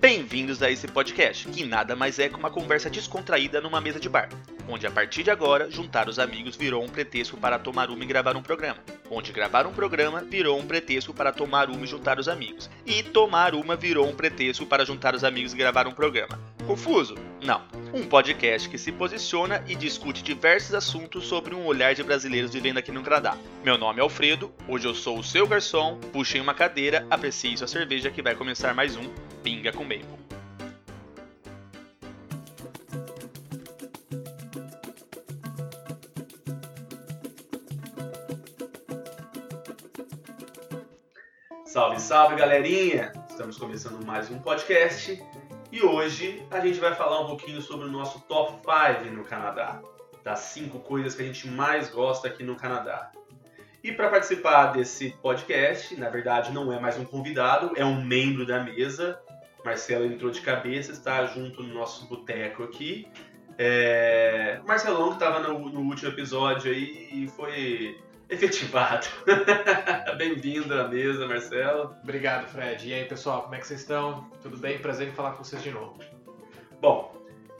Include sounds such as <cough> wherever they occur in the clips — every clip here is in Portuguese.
Bem-vindos a esse podcast, que nada mais é que uma conversa descontraída numa mesa de bar, onde a partir de agora, juntar os amigos virou um pretexto para tomar uma e gravar um programa, onde gravar um programa virou um pretexto para tomar uma e juntar os amigos, e tomar uma virou um pretexto para juntar os amigos e gravar um programa. Confuso? Não. Um podcast que se posiciona e discute diversos assuntos sobre um olhar de brasileiros vivendo aqui no Canadá. Meu nome é Alfredo, hoje eu sou o seu garçom, puxem uma cadeira, aprecie sua cerveja que vai começar mais um Pinga com Maple. Salve, salve galerinha! Estamos começando mais um podcast e hoje a gente vai falar um pouquinho sobre o nosso top 5 no Canadá, das 5 coisas que a gente mais gosta aqui no Canadá. E para participar desse podcast, na verdade não é mais um convidado, é um membro da mesa. Marcelo entrou de cabeça, está junto no nosso boteco aqui. É... Marcelão, que estava no, no, último episódio aí, foi efetivado. <laughs> Bem-vindo à mesa, Marcelo. Obrigado, Fred. E aí, pessoal, como é que vocês estão? Tudo bem? Prazer em falar com vocês de novo. Bom,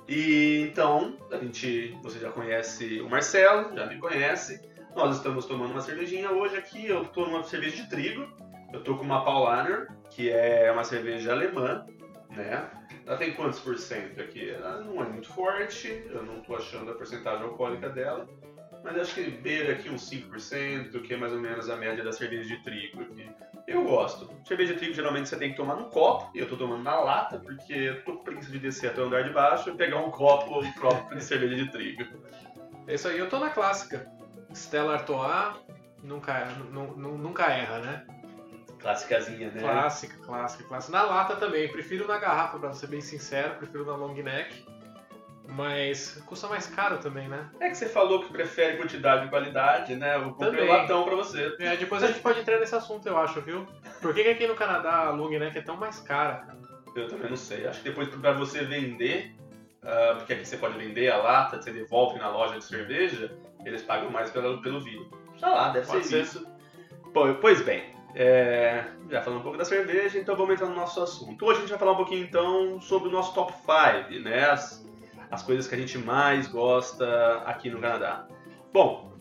e então, a gente, você já conhece o Marcelo, já me conhece. Nós estamos tomando uma cervejinha hoje aqui. Eu estou numa cerveja de trigo. Eu estou com uma Paulaner, que é uma cerveja alemã, né? Ela tem quantos por cento aqui? Ela não é muito forte, eu não estou achando a porcentagem alcoólica dela, mas acho que beira aqui uns 5%, que é mais ou menos a média da cerveja de trigo aqui. Eu gosto. Cerveja de trigo geralmente você tem que tomar num copo, e eu estou tomando na lata, porque eu tô com preguiça de descer até o andar de baixo e pegar um copo próprio de cerveja de trigo. É isso aí, eu tô na clássica. Stella Artois nunca, nunca erra, né? Clássicazinha, né? Clássica, clássica, clássica. Na lata também, prefiro na garrafa, pra ser bem sincero, prefiro na long neck. Mas custa mais caro também, né? É que você falou que prefere quantidade e qualidade, né? Eu comprei também. um latão pra você. É, depois a gente pode entrar nesse assunto, eu acho, viu? Por que, que aqui no Canadá a long neck é tão mais cara? Eu também não sei. Acho que depois pra você vender, uh, porque aqui você pode vender a lata, você devolve na loja de cerveja, eles pagam mais pelo, pelo vidro. Sei lá, deve Pode ser, ser, isso. pois bem, é, já falamos um pouco da cerveja, então vamos entrar no nosso assunto. Hoje a gente vai falar um pouquinho então sobre o nosso top 5, né? As, as coisas que a gente mais gosta aqui no Canadá. Bom,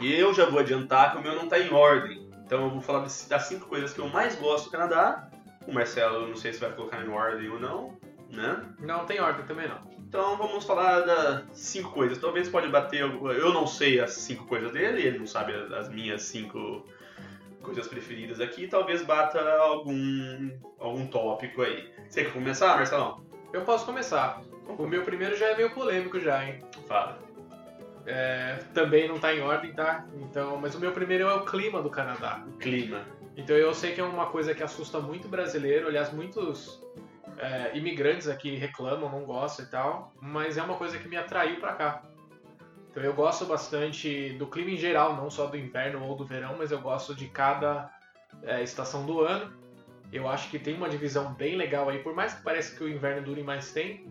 eu já vou adiantar que o meu não está em ordem. Então eu vou falar das cinco coisas que eu mais gosto do Canadá. O Marcelo, não sei se vai colocar em ordem ou não, né? Não tem ordem também não. Então vamos falar das cinco coisas. Talvez pode bater. Eu não sei as cinco coisas dele, ele não sabe as minhas cinco coisas preferidas aqui. Talvez bata algum, algum tópico aí. Você quer começar, Marcelão? Eu posso começar. O meu primeiro já é meio polêmico já, hein? Fala. É, também não tá em ordem, tá? Então, mas o meu primeiro é o clima do Canadá. O clima. Então eu sei que é uma coisa que assusta muito brasileiro. Aliás, muitos é, imigrantes aqui reclamam, não gostam e tal, mas é uma coisa que me atraiu para cá. Então eu gosto bastante do clima em geral, não só do inverno ou do verão, mas eu gosto de cada é, estação do ano. Eu acho que tem uma divisão bem legal aí, por mais que pareça que o inverno dure mais tempo,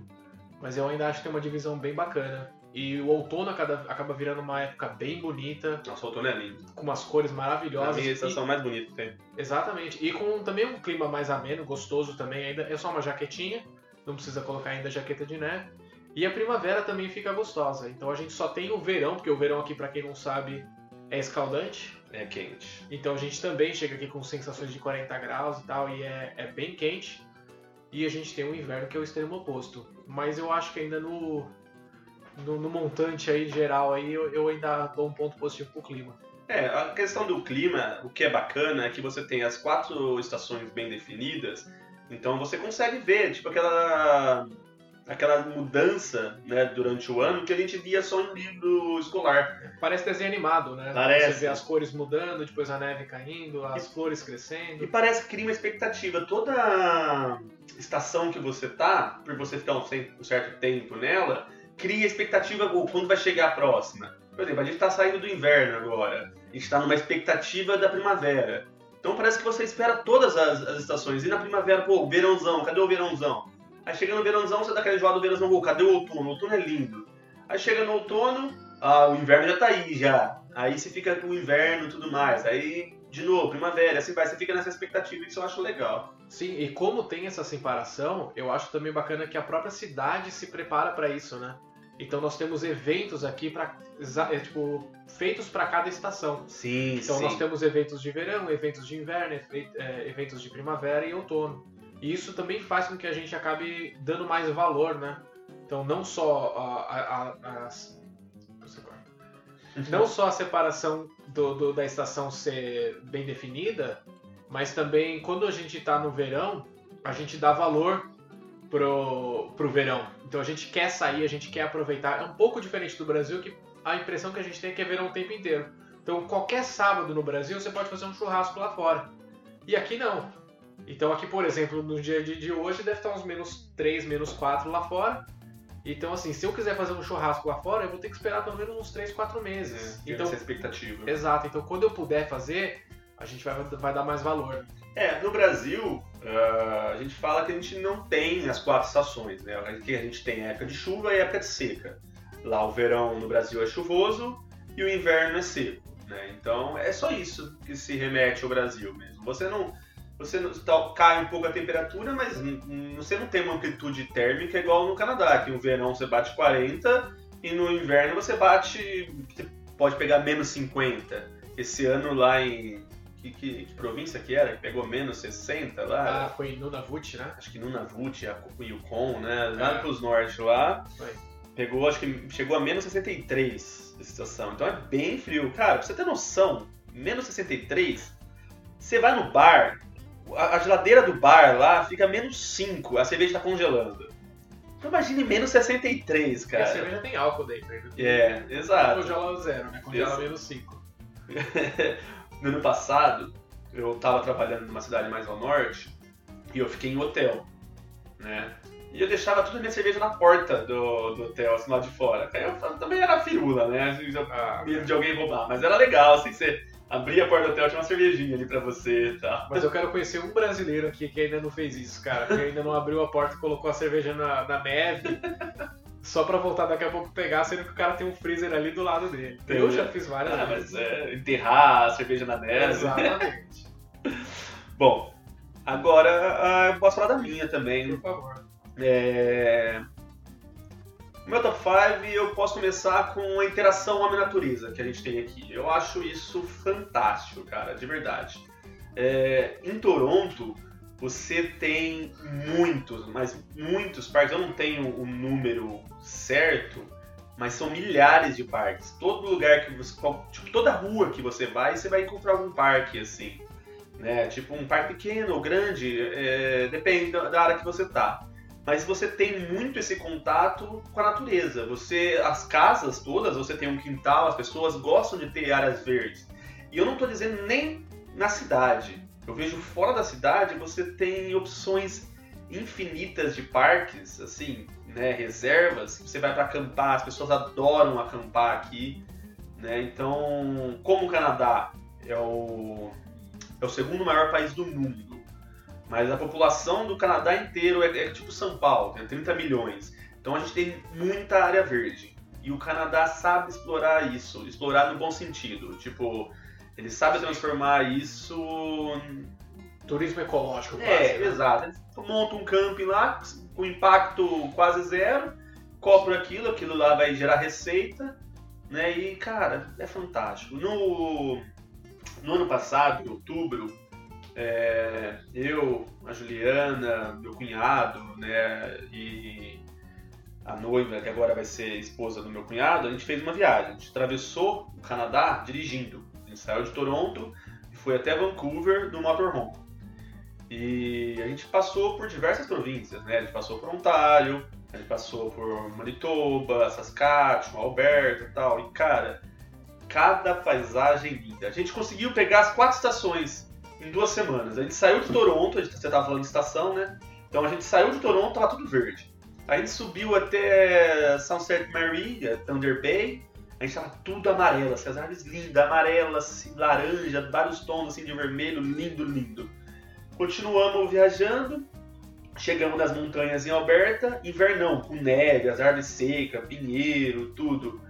mas eu ainda acho que tem uma divisão bem bacana. E o outono acaba, virando uma época bem bonita. Nossa, o outono é lindo. Com umas cores maravilhosas. É a minha estação e... mais bonita que tem. Exatamente. E com também um clima mais ameno, gostoso também ainda. É só uma jaquetinha, não precisa colocar ainda jaqueta de neve. E a primavera também fica gostosa. Então a gente só tem o verão, porque o verão aqui, para quem não sabe, é escaldante. É quente. Então a gente também chega aqui com sensações de 40 graus e tal, e é, é bem quente. E a gente tem o inverno que é o extremo oposto. Mas eu acho que ainda no, no, no montante aí geral aí eu, eu ainda dou um ponto positivo pro clima. É, a questão do clima, o que é bacana é que você tem as quatro estações bem definidas, então você consegue ver, tipo, aquela aquela mudança né, durante o ano que a gente via só no livro escolar. Parece desenho animado, né? Parece. Você vê as cores mudando, depois a neve caindo, as e, flores crescendo. E parece que cria uma expectativa. Toda estação que você tá, por você ficar um certo tempo nela, cria expectativa quando vai chegar a próxima. Por exemplo, a gente está saindo do inverno agora. A gente está numa expectativa da primavera. Então parece que você espera todas as, as, estações. E na primavera, pô, verãozão, cadê o verãozão? Aí chega no verãozão, você dá aquela enjoada do verãozão, pô, cadê o outono? O outono é lindo. Aí chega no outono, ah, o inverno já tá aí já. Aí você fica com o inverno e tudo mais. Aí de novo, primavera, assim vai, você fica nessa expectativa, isso eu acho legal. Sim, e como tem essa separação, eu acho também bacana que a própria cidade se prepara para isso, né? Então nós temos eventos aqui para é, tipo feitos para cada estação. Sim, então sim. nós temos eventos de verão, eventos de inverno, é, eventos de primavera e outono. E isso também faz com que a gente acabe dando mais valor, né? Então não só a, a, a, as não só a separação do, do, da estação ser bem definida, mas também quando a gente está no verão, a gente dá valor pro, pro verão. Então a gente quer sair, a gente quer aproveitar. É um pouco diferente do Brasil, que a impressão que a gente tem é que é verão o tempo inteiro. Então qualquer sábado no Brasil você pode fazer um churrasco lá fora. E aqui não. Então aqui, por exemplo, no dia de hoje deve estar uns menos 3, menos 4 lá fora. Então, assim, se eu quiser fazer um churrasco lá fora, eu vou ter que esperar pelo menos uns 3, 4 meses. É, então, essa expectativa. Exato. Então, quando eu puder fazer, a gente vai, vai dar mais valor. É, no Brasil, uh, a gente fala que a gente não tem as quatro estações, né? Aqui a gente tem época de chuva e época de seca. Lá o verão no Brasil é chuvoso e o inverno é seco, né? Então, é só isso que se remete ao Brasil mesmo. Você não você tá, cai um pouco a temperatura, mas você não tem uma amplitude térmica igual no Canadá, que no verão você bate 40 e no inverno você bate. Você pode pegar menos 50. Esse ano lá em. Que, que, que província que era? Que pegou menos 60 lá? Ah, foi em Nunavut, né? Acho que Nunavut, Yukon, né? Lá é. pros norte lá. Foi. Pegou, acho que chegou a menos 63 a situação. Então é bem frio. Cara, pra você ter noção, menos 63, você vai no bar, a, geladeira do bar lá fica menos 5, a cerveja tá congelando. Então imagine menos 63, cara. E a cerveja tem álcool dentro. Né? É, exato. Congela zero, né? Congela Ex menos 5. <laughs> no ano passado, eu tava trabalhando numa cidade mais ao norte e eu fiquei em hotel, né? E eu deixava toda a minha cerveja na porta do, do hotel, assim, lá de fora. Aí eu também era firula, né? Ah, medo de alguém roubar. Mas era legal, assim, você abria a porta do hotel, tinha uma cervejinha ali pra você e tal. Mas eu quero conhecer um brasileiro aqui que ainda não fez isso, cara. Que ainda não abriu a porta e colocou a cerveja na, na neve. Só pra voltar daqui a pouco pegar, sendo que o cara tem um freezer ali do lado dele. Entendi. Eu já fiz várias ah, vezes. Mas é, enterrar a cerveja na neve. Exatamente. <laughs> Bom, agora uh, eu posso falar da minha também. Por favor. É... O meu top 5 eu posso começar com a interação homem-natureza que a gente tem aqui. Eu acho isso fantástico, cara, de verdade. É, em Toronto, você tem muitos, mas muitos parques. Eu não tenho o número certo, mas são milhares de parques. Todo lugar que você. Tipo, toda rua que você vai, você vai encontrar algum parque assim. Né? Tipo um parque pequeno ou grande, é, depende da área que você tá mas você tem muito esse contato com a natureza. Você, as casas todas, você tem um quintal, as pessoas gostam de ter áreas verdes. E eu não estou dizendo nem na cidade. Eu vejo fora da cidade você tem opções infinitas de parques, assim, né, reservas. Você vai para acampar, as pessoas adoram acampar aqui, né? Então, como o Canadá é o, é o segundo maior país do mundo mas a população do Canadá inteiro é, é tipo São Paulo, tem 30 milhões. Então a gente tem muita área verde. E o Canadá sabe explorar isso, explorar no bom sentido. Tipo, ele sabe transformar isso. Turismo ecológico, quase. É, né? exato. Ele monta um camping lá, com impacto quase zero, cobra aquilo, aquilo lá vai gerar receita, né? E, cara, é fantástico. No, no ano passado, em outubro, é, eu, a Juliana, meu cunhado, né, e a noiva, que agora vai ser esposa do meu cunhado, a gente fez uma viagem. A gente atravessou o Canadá dirigindo. A gente saiu de Toronto e foi até Vancouver no motorhome. E a gente passou por diversas províncias, né? A gente passou por Ontário, a gente passou por Manitoba, Saskatchewan, Alberta e tal. E, cara, cada paisagem linda. A gente conseguiu pegar as quatro estações em duas semanas. A gente saiu de Toronto, gente, você estava falando de estação, né? Então a gente saiu de Toronto, tava tudo verde. A gente subiu até Sunset Mary, é, Thunder Bay, a gente tava tudo amarelo, assim, as árvores lindas, amarelas, assim, laranja, vários tons assim de vermelho, lindo, lindo. Continuamos viajando, chegamos nas montanhas em Alberta, invernão, com neve, as árvores secas, pinheiro, tudo.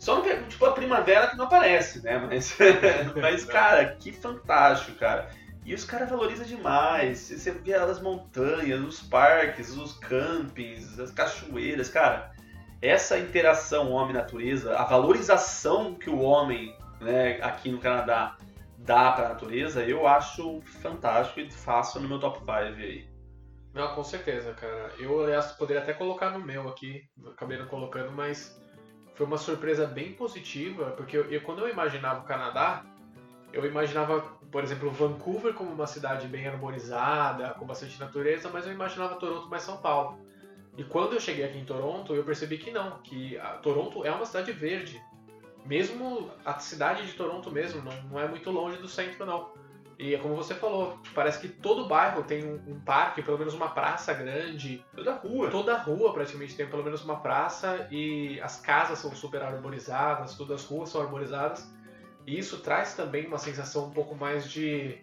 Só não tipo, a primavera que não aparece, né? Mas, <laughs> mas cara, que fantástico, cara. E os caras valorizam demais. Você vê as montanhas, os parques, os campings, as cachoeiras, cara. Essa interação homem-natureza, a valorização que o homem, né, aqui no Canadá dá para a natureza, eu acho fantástico e faço no meu top 5 aí. Não, com certeza, cara. Eu, aliás, poderia até colocar no meu aqui, acabei não colocando, mas foi uma surpresa bem positiva, porque eu, eu, quando eu imaginava o Canadá, eu imaginava, por exemplo, Vancouver como uma cidade bem arborizada, com bastante natureza, mas eu imaginava Toronto mais São Paulo. E quando eu cheguei aqui em Toronto, eu percebi que não, que Toronto é uma cidade verde. Mesmo a cidade de Toronto mesmo, não, não é muito longe do centro não. E é como você falou, parece que todo bairro tem um, um, parque, pelo menos uma praça grande. Toda rua. Toda rua praticamente tem pelo menos uma praça e as casas são super arborizadas, todas as ruas são arborizadas. E isso traz também uma sensação um pouco mais de,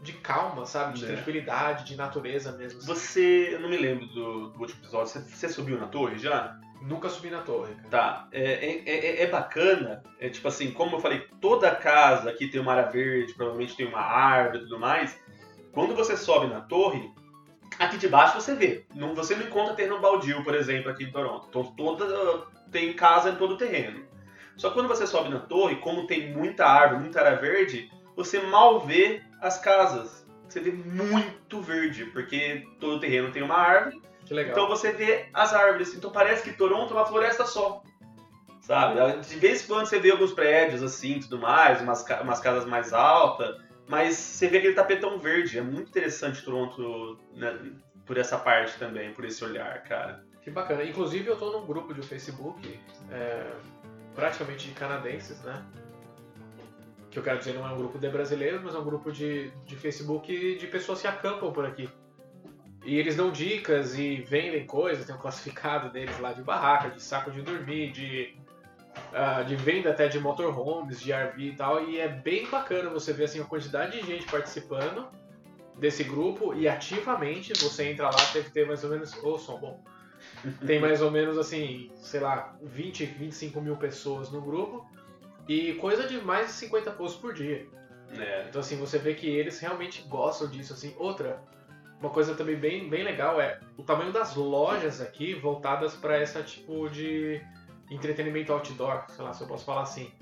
de calma, sabe? De é. tranquilidade, de natureza mesmo. Assim. Você, eu não me lembro do, do último episódio, você, você subiu na torre já? Nunca subi na torre. Cara. Tá. É, é, é, é, bacana. É tipo assim, como eu falei, toda casa aqui tem uma área verde, provavelmente tem uma árvore e tudo mais. Quando você sobe na torre, aqui de baixo você vê. Não, você não encontra terreno baldio, por exemplo, aqui em Toronto. Então toda, tem casa em todo o terreno. Só que quando você sobe na torre, como tem muita árvore, muita área verde, você mal vê as casas. Você vê muito verde, porque todo o terreno tem uma árvore que legal. Então você vê as árvores. Então parece que Toronto é uma floresta só. Sabe? De vez em quando você vê alguns prédios assim tudo mais, umas, umas casas mais altas, mas você vê aquele tapetão verde. É muito interessante Toronto né, por essa parte também, por esse olhar, cara. Que bacana. Inclusive eu tô num grupo de Facebook, é, praticamente de canadenses, né? Que eu quero dizer, não é um grupo de brasileiros, mas é um grupo de, de Facebook de pessoas que acampam por aqui. E eles dão dicas e vendem coisas, tem um classificado deles lá de barraca, de saco de dormir, de, uh, de venda até de motorhomes, de RV e tal. E é bem bacana você ver assim, a quantidade de gente participando desse grupo e ativamente você entra lá, deve ter mais ou menos. Ô, oh, som bom. Tem mais ou menos assim, sei lá, 20, 25 mil pessoas no grupo e coisa de mais de 50 posts por dia. É. Então assim, você vê que eles realmente gostam disso. assim Outra, uma coisa também bem, bem legal é o tamanho das lojas aqui voltadas para esse tipo de entretenimento outdoor, sei lá se eu posso falar assim.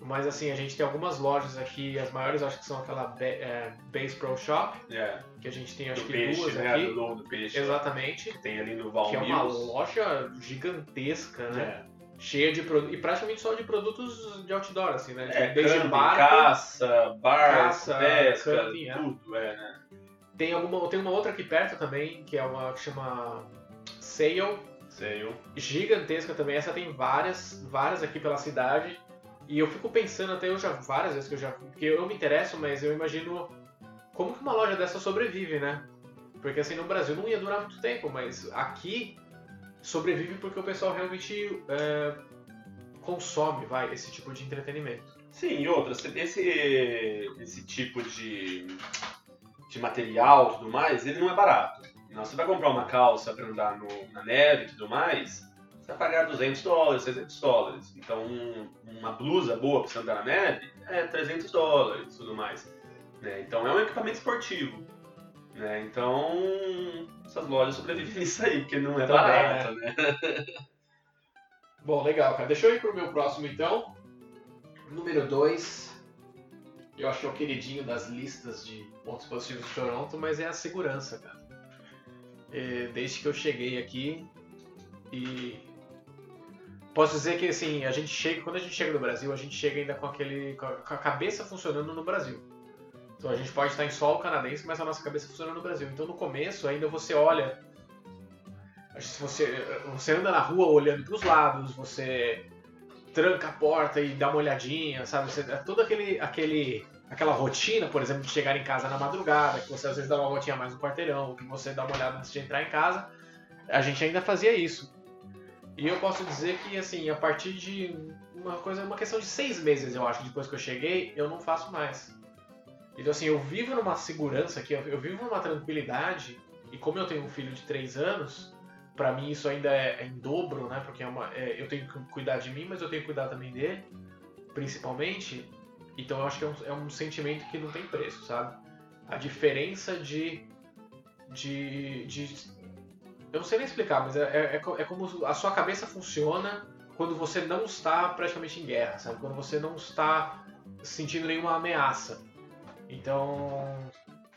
Mas assim, a gente tem algumas lojas aqui, as maiores acho que são aquela é, Base Pro Shop, yeah. que a gente tem acho do que peixe, duas né? aqui. Do, do peixe. Exatamente. Que tem ali no Val Que é uma loja gigantesca, né? É. Cheia de produtos. E praticamente só de produtos de outdoor, assim, né? É, Desde camping, barco, caça, bar, caça, pesca, camping, é. tudo, é, né? Tem, alguma, tem uma outra aqui perto também, que é uma que chama Sail. Sail. Gigantesca também. Essa tem várias, várias aqui pela cidade. E eu fico pensando até eu já várias vezes que eu já. Porque eu me interesso, mas eu imagino como que uma loja dessa sobrevive, né? Porque assim, no Brasil não ia durar muito tempo, mas aqui sobrevive porque o pessoal realmente é, consome, vai, esse tipo de entretenimento. Sim, e outras, esse, esse tipo de de material e tudo mais, ele não é barato. Não, você vai comprar uma calça para andar no, na neve e tudo mais, você vai pagar 200 dólares, 300 dólares. Então, um, uma blusa boa para você andar na neve é 300 dólares e tudo mais. Né? Então, é um equipamento esportivo. Né? Então, essas lojas sobrevivem <laughs> nisso aí, porque não é Também, barato, né? né? Bom, legal, cara. Deixa eu ir pro meu próximo, então. Número 2, eu acho que é o queridinho das listas de pontos positivos de Toronto, mas é a segurança, cara. E desde que eu cheguei aqui e posso dizer que assim a gente chega quando a gente chega no Brasil a gente chega ainda com aquele com a cabeça funcionando no Brasil. Então a gente pode estar em solo canadense, mas a nossa cabeça funciona no Brasil. Então no começo ainda você olha, você você anda na rua olhando para os lados, você tranca a porta e dá uma olhadinha, sabe? Você, é todo aquele, aquele, aquela rotina, por exemplo, de chegar em casa na madrugada, que você às vezes dá uma voltinha mais no quarteirão, que você dá uma olhada antes de entrar em casa. A gente ainda fazia isso. E eu posso dizer que, assim, a partir de uma coisa, uma questão de seis meses, eu acho, depois que eu cheguei, eu não faço mais. Então, assim, eu vivo numa segurança aqui, eu vivo numa tranquilidade, e como eu tenho um filho de três anos, para mim isso ainda é, é, em dobro, né? Porque é uma, é, eu tenho que cuidar de mim, mas eu tenho que cuidar também dele, principalmente. Então eu acho que é um, é um sentimento que não tem preço, sabe? A diferença de, de, de eu não sei nem explicar, mas é, é, é, como a sua cabeça funciona quando você não está praticamente em guerra, sabe? Quando você não está sentindo nenhuma ameaça. Então,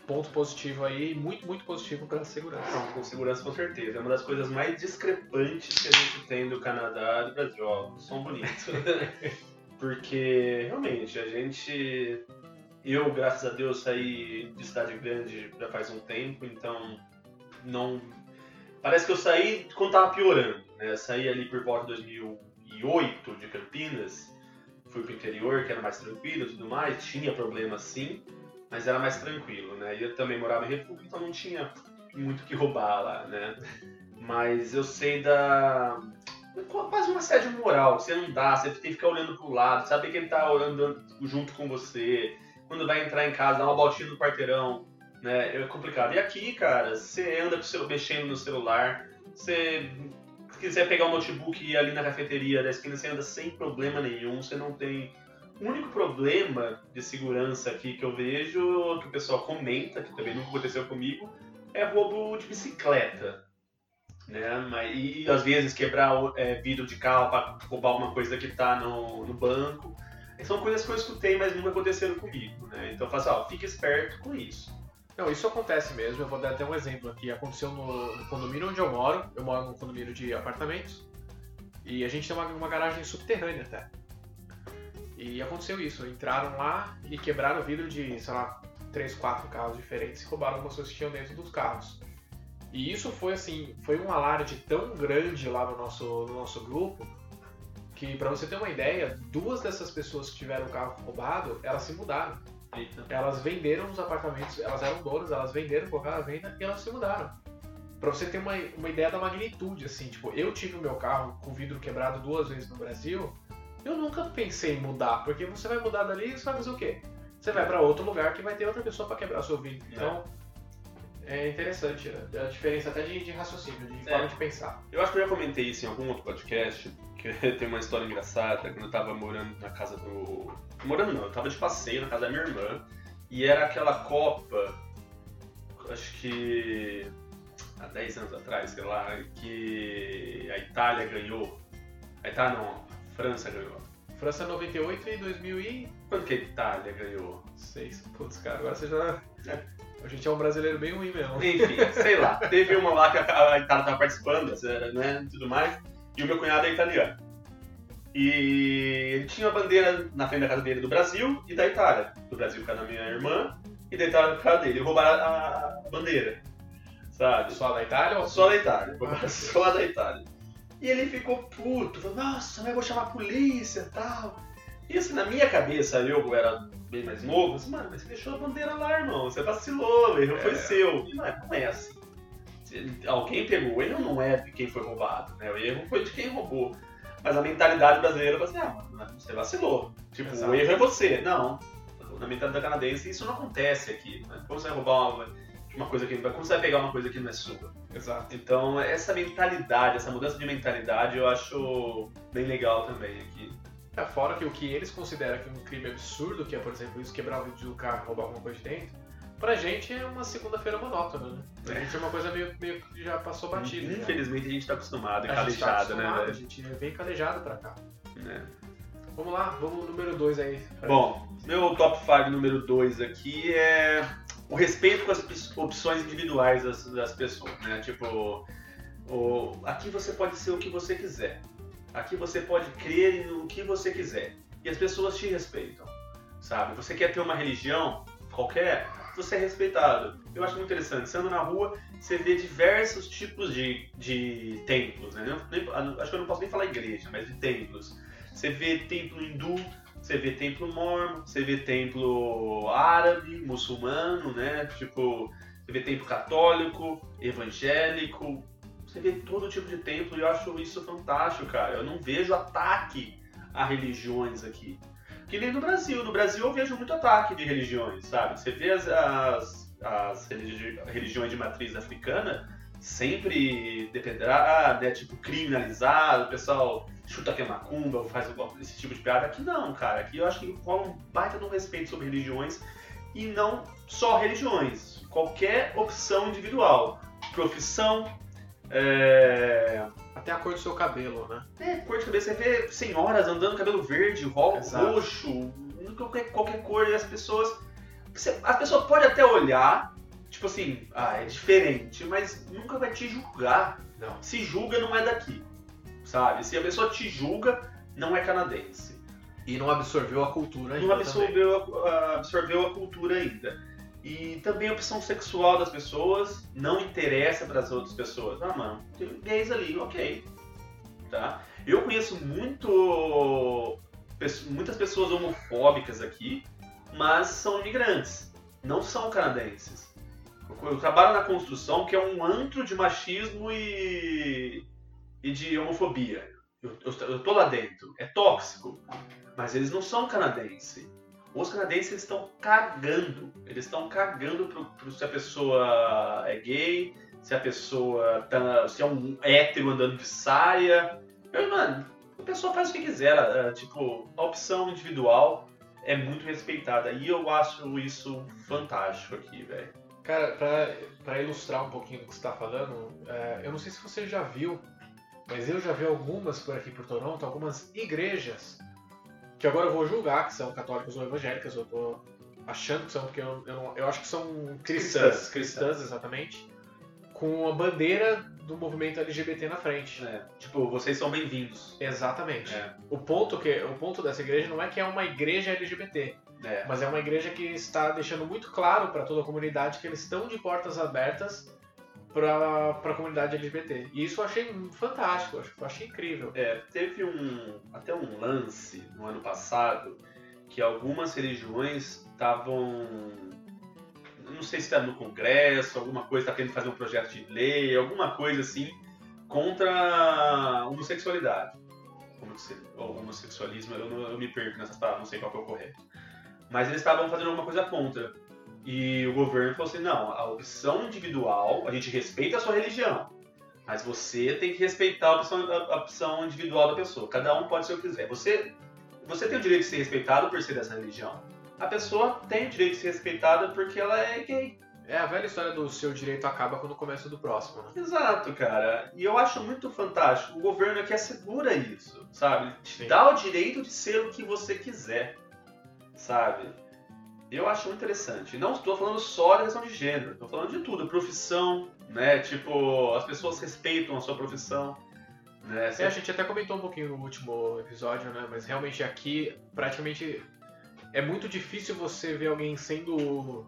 ponto positivo aí, muito, muito positivo para a segurança. Não, com segurança com certeza. É uma das coisas mais discrepantes que a gente tem do Canadá e do Brasil. Ó, som bonito. <laughs> Porque, realmente, a gente... Eu, graças a Deus, saí de cidade grande já faz um tempo, então não... Parece que eu saí quando tava piorando, né? Eu saí ali por volta de 2008 de Campinas, fui pro interior, que era mais tranquilo e tudo mais, tinha problema sim, mas era mais tranquilo, né? E eu também morava em refúgio, então não tinha muito o que roubar lá, né? Mas eu sei da. quase uma assédio moral. Você não dá, você tem que ficar olhando pro lado, saber quem tá olhando junto com você. Quando vai entrar em casa, dá uma voltinha no quarteirão, né? É complicado. E aqui, cara, você anda mexendo no celular, você se quiser pegar um notebook e ir ali na cafeteria da esquina, você anda sem problema nenhum, você não tem o único problema de segurança aqui que eu vejo, que o pessoal comenta, que também nunca aconteceu comigo, é roubo de bicicleta. Né? Mas, e às vezes quebrar é, vidro de carro para roubar uma coisa que está no, no banco. São coisas que eu escutei, mas nunca aconteceram comigo. Né? Então eu assim, ó, fique esperto com isso. Não, isso acontece mesmo. Eu vou dar até um exemplo aqui. Aconteceu no, no condomínio onde eu moro. Eu moro num condomínio de apartamentos. E a gente tem uma, uma garagem subterrânea até. E aconteceu isso, entraram lá e quebraram o vidro de, sei lá, três, quatro carros diferentes e roubaram algumas coisas que tinham dentro dos carros. E isso foi assim, foi um alarde tão grande lá no nosso, no nosso grupo que, para você ter uma ideia, duas dessas pessoas que tiveram o carro roubado, elas se mudaram. Eita. Elas venderam os apartamentos, elas eram donas, elas venderam, colocaram a venda e elas se mudaram. Pra você ter uma, uma ideia da magnitude, assim, tipo, eu tive o meu carro com vidro quebrado duas vezes no Brasil eu nunca pensei em mudar, porque você vai mudar dali e você vai fazer o quê? Você vai para outro lugar que vai ter outra pessoa para quebrar seu vidro. É. Então, é interessante né? a diferença até de, de raciocínio, de é. forma de pensar. Eu acho que eu já comentei isso em algum outro podcast, que <laughs> tem uma história engraçada, quando eu tava morando na casa do... Morando não, eu tava de passeio na casa da minha irmã, e era aquela Copa, acho que há 10 anos atrás, sei lá, que a Itália ganhou. A Itália não, França ganhou. França 98 e 2000 e... Quando que a Itália ganhou? Seis. Putz, cara, agora você já... É. A gente é um brasileiro bem ruim mesmo. Enfim, sei lá. <laughs> Teve uma lá que a Itália tava participando, né, tudo mais, e o meu cunhado é italiano. E ele tinha a bandeira na frente da casa dele do Brasil e da Itália. Do Brasil por causa da minha irmã e da Itália por causa dele. Roubaram a bandeira, sabe? Só da Itália ou... Só da Itália. Ah. Só da Itália. E ele ficou puto, falou, nossa, mas eu vou chamar a polícia e tal. E assim, na minha cabeça, eu era bem mais novo, assim, mano, mas você deixou a bandeira lá, irmão, você vacilou, o erro é. foi seu. E não é, não é assim. Alguém pegou, o erro não é de quem foi roubado, né? O erro foi de quem roubou. Mas a mentalidade brasileira foi assim, ah, mano, você vacilou. Tipo, Exato. o erro é você. Não. Na mentalidade canadense, isso não acontece aqui. Né? Como você vai roubar uma uma coisa que como você vai pegar uma coisa que não é sua? Exato. Então, essa mentalidade, essa mudança de mentalidade, eu acho bem legal também aqui. É, fora que o que eles consideram que é um crime absurdo, que é, por exemplo, isso quebrar o vidro do carro e roubar alguma coisa de dentro, pra gente é uma segunda-feira monótona, né? Pra é. gente é uma coisa meio, meio que já passou batida. Né? Infelizmente né? a gente tá acostumado, é calejado, tá né? A gente vem calejado pra cá. É. Vamos lá, vamos no número 2 aí. Bom, meu top 5 número 2 aqui é o respeito com as opções individuais das, das pessoas, né? Tipo, o, aqui você pode ser o que você quiser. Aqui você pode crer no que você quiser. E as pessoas te respeitam, sabe? Você quer ter uma religião qualquer, você é respeitado. Eu acho muito interessante. Você anda na rua, você vê diversos tipos de, de templos, né? Nem, acho que eu não posso nem falar igreja, mas de templos. Você vê templo hindu, você vê templo mormon, você vê templo árabe, muçulmano, né? Tipo, você vê templo católico, evangélico, você vê todo tipo de templo e eu acho isso fantástico, cara. Eu não vejo ataque a religiões aqui. Que nem no Brasil. No Brasil eu vejo muito ataque de religiões, sabe? Você vê as, as, as religiões de matriz africana, sempre dependrá, né, tipo, criminalizado, o pessoal chuta que é macumba ou faz esse tipo de piada. Aqui não, cara. Aqui eu acho que rola um baita no respeito sobre religiões e não só religiões. Qualquer opção individual. Profissão, é... Até a cor do seu cabelo, né? É, cor de cabelo. Você vê senhoras andando cabelo verde, roxo, qualquer, qualquer cor, e as pessoas. Você, a pessoa pode até olhar, tipo assim, ah, é diferente, mas nunca vai te julgar. Não. Se julga, não é daqui sabe? Se a pessoa te julga, não é canadense. E não absorveu a cultura ainda. Não absorveu a, absorveu a cultura ainda. E também a opção sexual das pessoas não interessa para as outras pessoas. Ah, mano, tem gays ali, ok. Tá? Eu conheço muito muitas pessoas homofóbicas aqui, mas são imigrantes, não são canadenses. Trabalho na construção, que é um antro de machismo e e de homofobia. Eu, eu, eu tô lá dentro. É tóxico. Mas eles não são canadenses. Os canadenses estão cagando. Eles estão cagando pro, pro, se a pessoa é gay, se a pessoa tá, se é um hétero andando de saia. Eu, mano, a pessoa faz o que quiser. É, tipo, a opção individual é muito respeitada. E eu acho isso fantástico aqui, velho. Cara, pra, pra ilustrar um pouquinho do que você tá falando, é, eu não sei se você já viu mas eu já vi algumas por aqui por Toronto, algumas igrejas, que agora eu vou julgar que são católicas ou evangélicas, eu tô achando que são, porque eu, eu, não, eu acho que são cristãs, cristãs, cristãs, exatamente, com a bandeira do movimento LGBT na frente. É, tipo, vocês são bem-vindos. Exatamente. É. O, ponto que, o ponto dessa igreja não é que é uma igreja LGBT, é. mas é uma igreja que está deixando muito claro para toda a comunidade que eles estão de portas abertas para a comunidade LGBT. E isso eu achei fantástico, eu achei incrível. É, teve um até um lance no ano passado que algumas religiões estavam não sei se está no Congresso, alguma coisa, está querendo fazer um projeto de lei, alguma coisa assim, contra a homossexualidade. Ou homossexualismo, eu, não, eu me perco nessas palavras, não sei qual é o correto. Mas eles estavam fazendo alguma coisa contra. E o governo falou assim: não, a opção individual, a gente respeita a sua religião, mas você tem que respeitar a opção, a opção individual da pessoa. Cada um pode ser o que quiser. Você, você tem o direito de ser respeitado por ser dessa religião. A pessoa tem o direito de ser respeitada porque ela é gay. É a velha história do seu direito acaba quando começa do próximo, né? Exato, cara. E eu acho muito fantástico. O governo aqui assegura isso, sabe? Te dá o direito de ser o que você quiser, sabe? eu acho muito interessante. Não estou falando só da questão de gênero, estou falando de tudo, profissão, né? Tipo, as pessoas respeitam a sua profissão. Né? É, a gente até comentou um pouquinho no último episódio, né? Mas realmente aqui, praticamente, é muito difícil você ver alguém sendo.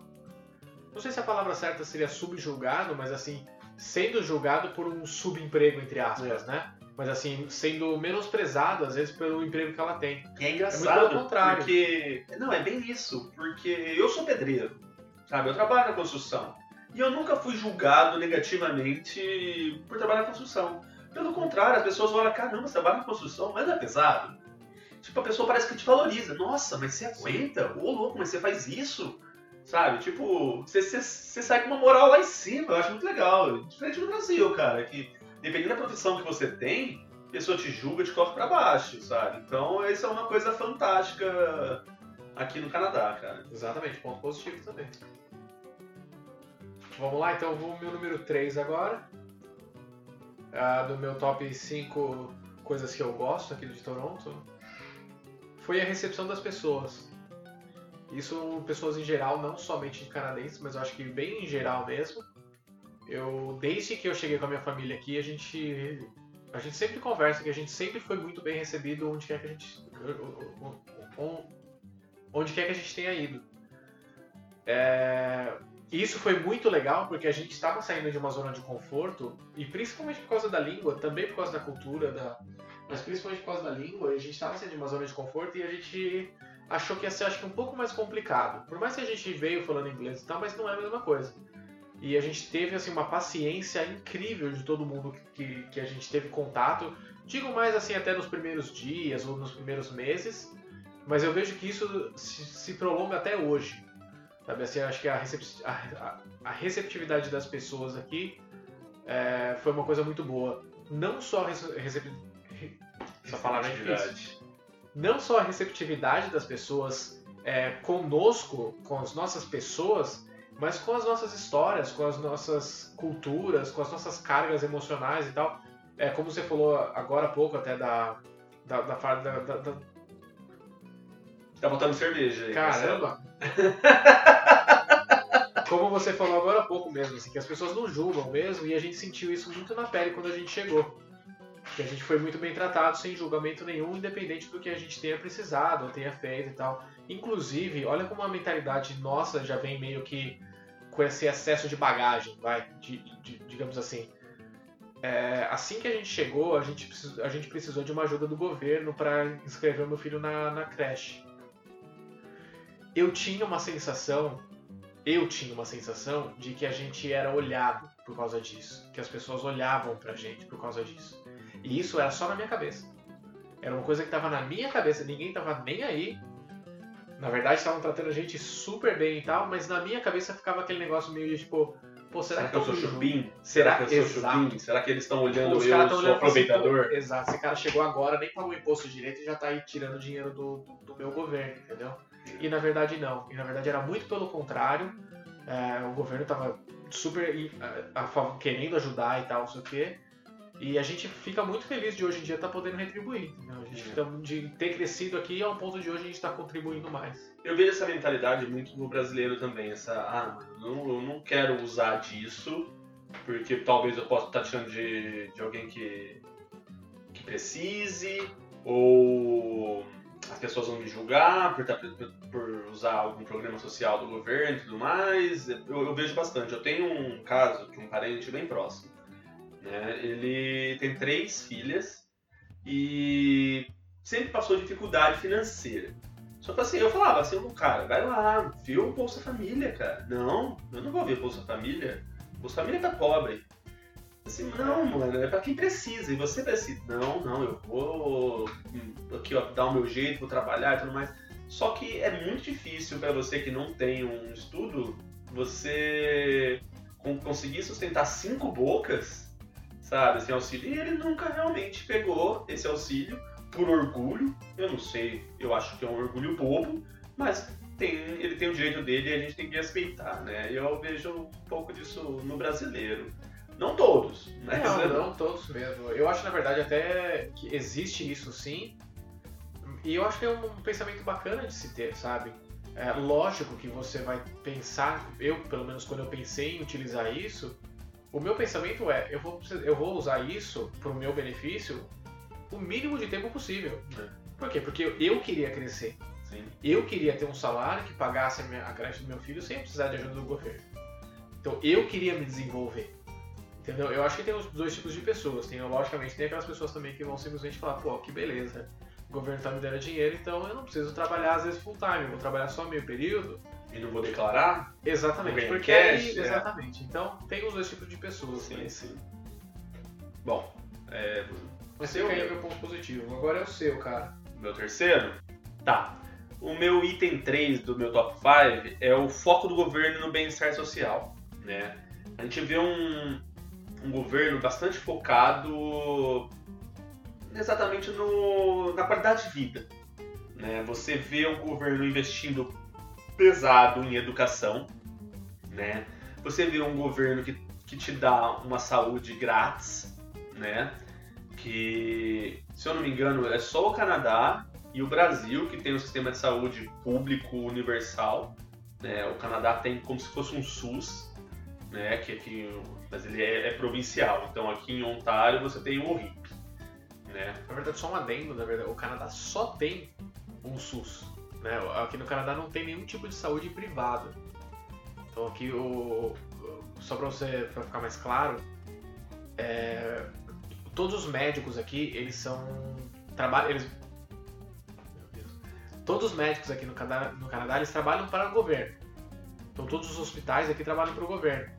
Não sei se a palavra certa seria subjulgado, mas assim, sendo julgado por um subemprego, entre aspas, é. né? Mas assim, sendo menosprezado às vezes pelo emprego que ela tem. E é engraçado, é contrário. porque. Não, é bem isso, porque eu sou pedreiro, sabe? Eu trabalho na construção. E eu nunca fui julgado negativamente por trabalhar na construção. Pelo contrário, as pessoas olham, caramba, você trabalha na construção, mas é pesado. Tipo, a pessoa parece que te valoriza. Nossa, mas você aguenta? Ô, louco, mas você faz isso? Sabe? Tipo, você, você, você sai com uma moral lá em cima. Eu acho muito legal. Diferente do Brasil, cara, que dependendo da profissão que você tem, a pessoa te julga, te coloca para baixo, sabe? Então, isso é uma coisa fantástica aqui no Canadá, cara. Exatamente, ponto positivo também. Vamos lá, então, vou meu número 3 agora. Ah, do meu top 5 coisas que eu gosto aqui de Toronto. Foi a recepção das pessoas. Isso, pessoas em geral, não somente canadenses, mas eu acho que bem em geral mesmo. Eu, desde que eu cheguei com a minha família aqui, a gente, a gente sempre conversa que a gente sempre foi muito bem recebido onde quer que a gente, onde quer que a gente tenha ido. É, isso foi muito legal porque a gente estava saindo de uma zona de conforto e principalmente por causa da língua, também por causa da cultura, da, mas principalmente por causa da língua, a gente estava saindo de uma zona de conforto e a gente achou que ia ser acho que um pouco mais complicado. Por mais que a gente veio falando inglês e tal, mas não é a mesma coisa. E a gente teve assim uma paciência incrível de todo mundo que, que a gente teve contato. Digo mais assim até nos primeiros dias ou nos primeiros meses, mas eu vejo que isso se, se prolonga até hoje. Sabe assim, acho que a, recep a, a receptividade das pessoas aqui é, foi uma coisa muito boa. Não só a recep... essa palavra é difícil. Não só a receptividade das pessoas é, conosco, com as nossas pessoas, mas com as nossas histórias, com as nossas culturas, com as nossas cargas emocionais e tal. É, como você falou agora há pouco até da. Da. da, da, da. Tá botando cerveja aí. Caramba! <laughs> como você falou agora há pouco mesmo, assim, que as pessoas não julgam mesmo, e a gente sentiu isso muito na pele quando a gente chegou. Que a gente foi muito bem tratado, sem julgamento nenhum, independente do que a gente tenha precisado ou tenha feito e tal. Inclusive, olha como a mentalidade nossa já vem meio que com esse excesso de bagagem, vai, de, de, digamos assim. É, assim que a gente chegou, a gente, precisou, a gente precisou de uma ajuda do governo para inscrever meu filho na, na creche. Eu tinha uma sensação, eu tinha uma sensação de que a gente era olhado por causa disso, que as pessoas olhavam pra gente por causa disso. E isso era só na minha cabeça. Era uma coisa que estava na minha cabeça, ninguém estava nem aí na verdade, estavam tratando a gente super bem e tal, mas na minha cabeça ficava aquele negócio meio de tipo, pô, será, será que, eu sou chupim? Será, será que eu sou chupim? Será que eles estão olhando pô, eu, eu sou assim, aproveitador? Assim, Exato, esse cara chegou agora, nem pagou imposto direito e já tá aí tirando dinheiro do, do, do meu governo, entendeu? E na verdade não. E na verdade era muito pelo contrário. É, o governo tava super a, a, querendo ajudar e tal, não sei o quê. E a gente fica muito feliz de hoje em dia estar tá podendo retribuir. Entendeu? A gente é. fica, de ter crescido aqui ao ponto de hoje a gente estar tá contribuindo mais. Eu vejo essa mentalidade muito no brasileiro também. Essa, ah, mano, eu não quero usar disso, porque talvez eu possa estar tá tirando de, de alguém que, que precise, ou as pessoas vão me julgar por, por, por, usar algum programa social do governo e tudo mais. Eu, eu vejo bastante. Eu tenho um caso de um parente bem próximo né? Ele tem três filhas e sempre passou dificuldade financeira. Só que assim, eu falava assim, cara, vai lá, vê o Bolsa Família, cara. Não, eu não vou ver Bolsa Família. Bolsa Família tá pobre. Assim, não, mano, é pra quem precisa. E você precisa. Não, não, eu vou aqui, ó, dar o meu jeito, vou trabalhar e tudo mais. Só que é muito difícil para você que não tem um estudo, você conseguir sustentar cinco bocas sabe, esse auxílio. E ele nunca realmente pegou esse auxílio por orgulho. Eu não sei, eu acho que é um orgulho bobo, mas tem, ele tem o direito dele e a gente tem que respeitar, né? Eu vejo um pouco disso no brasileiro. Não todos, né? Não, não todos mesmo. Eu acho, na verdade, até que existe isso sim. E eu acho que é um pensamento bacana de se ter, sabe? É lógico que você vai pensar, eu, pelo menos quando eu pensei em utilizar isso, o meu pensamento é, eu vou, eu vou usar isso para o meu benefício o mínimo de tempo possível. É. Por quê? Porque eu queria crescer. Sim. Eu queria ter um salário que pagasse a, minha, a creche do meu filho sem precisar de ajuda do governo. Então eu queria me desenvolver. Entendeu? Eu acho que tem os dois tipos de pessoas. Tem, logicamente, tem aquelas pessoas também que vão simplesmente falar, pô, que beleza, o governo tá me dando dinheiro, então eu não preciso trabalhar às vezes full time, eu vou trabalhar só meio período e não vou declarar? Exatamente, porque cash, é... exatamente. Então tem os dois tipos de pessoas. Sim, né? sim. Bom, é... Mas seu aí é meu ponto positivo. Agora é o seu, cara. Meu terceiro? Tá. O meu item 3 do meu top 5 é o foco do governo no bem-estar social. Né? A gente vê um, um governo bastante focado exatamente no, na qualidade de vida. Né? Você vê um governo investindo pesado em educação, né? Você vê um governo que, que te dá uma saúde grátis, né? Que, se eu não me engano, é só o Canadá e o Brasil que tem um sistema de saúde público universal. Né? O Canadá tem como se fosse um SUS, né? Que aqui, mas ele é, é provincial. Então aqui em Ontário você tem o RIP. Né? Na verdade, só um adendo, na verdade, o Canadá só tem um SUS. Né? Aqui no Canadá não tem nenhum tipo de saúde privada. Então aqui o só para você pra ficar mais claro, é, todos os médicos aqui eles são trabalham eles todos os médicos aqui no Canadá, no Canadá eles trabalham para o governo. Então todos os hospitais aqui trabalham para o governo.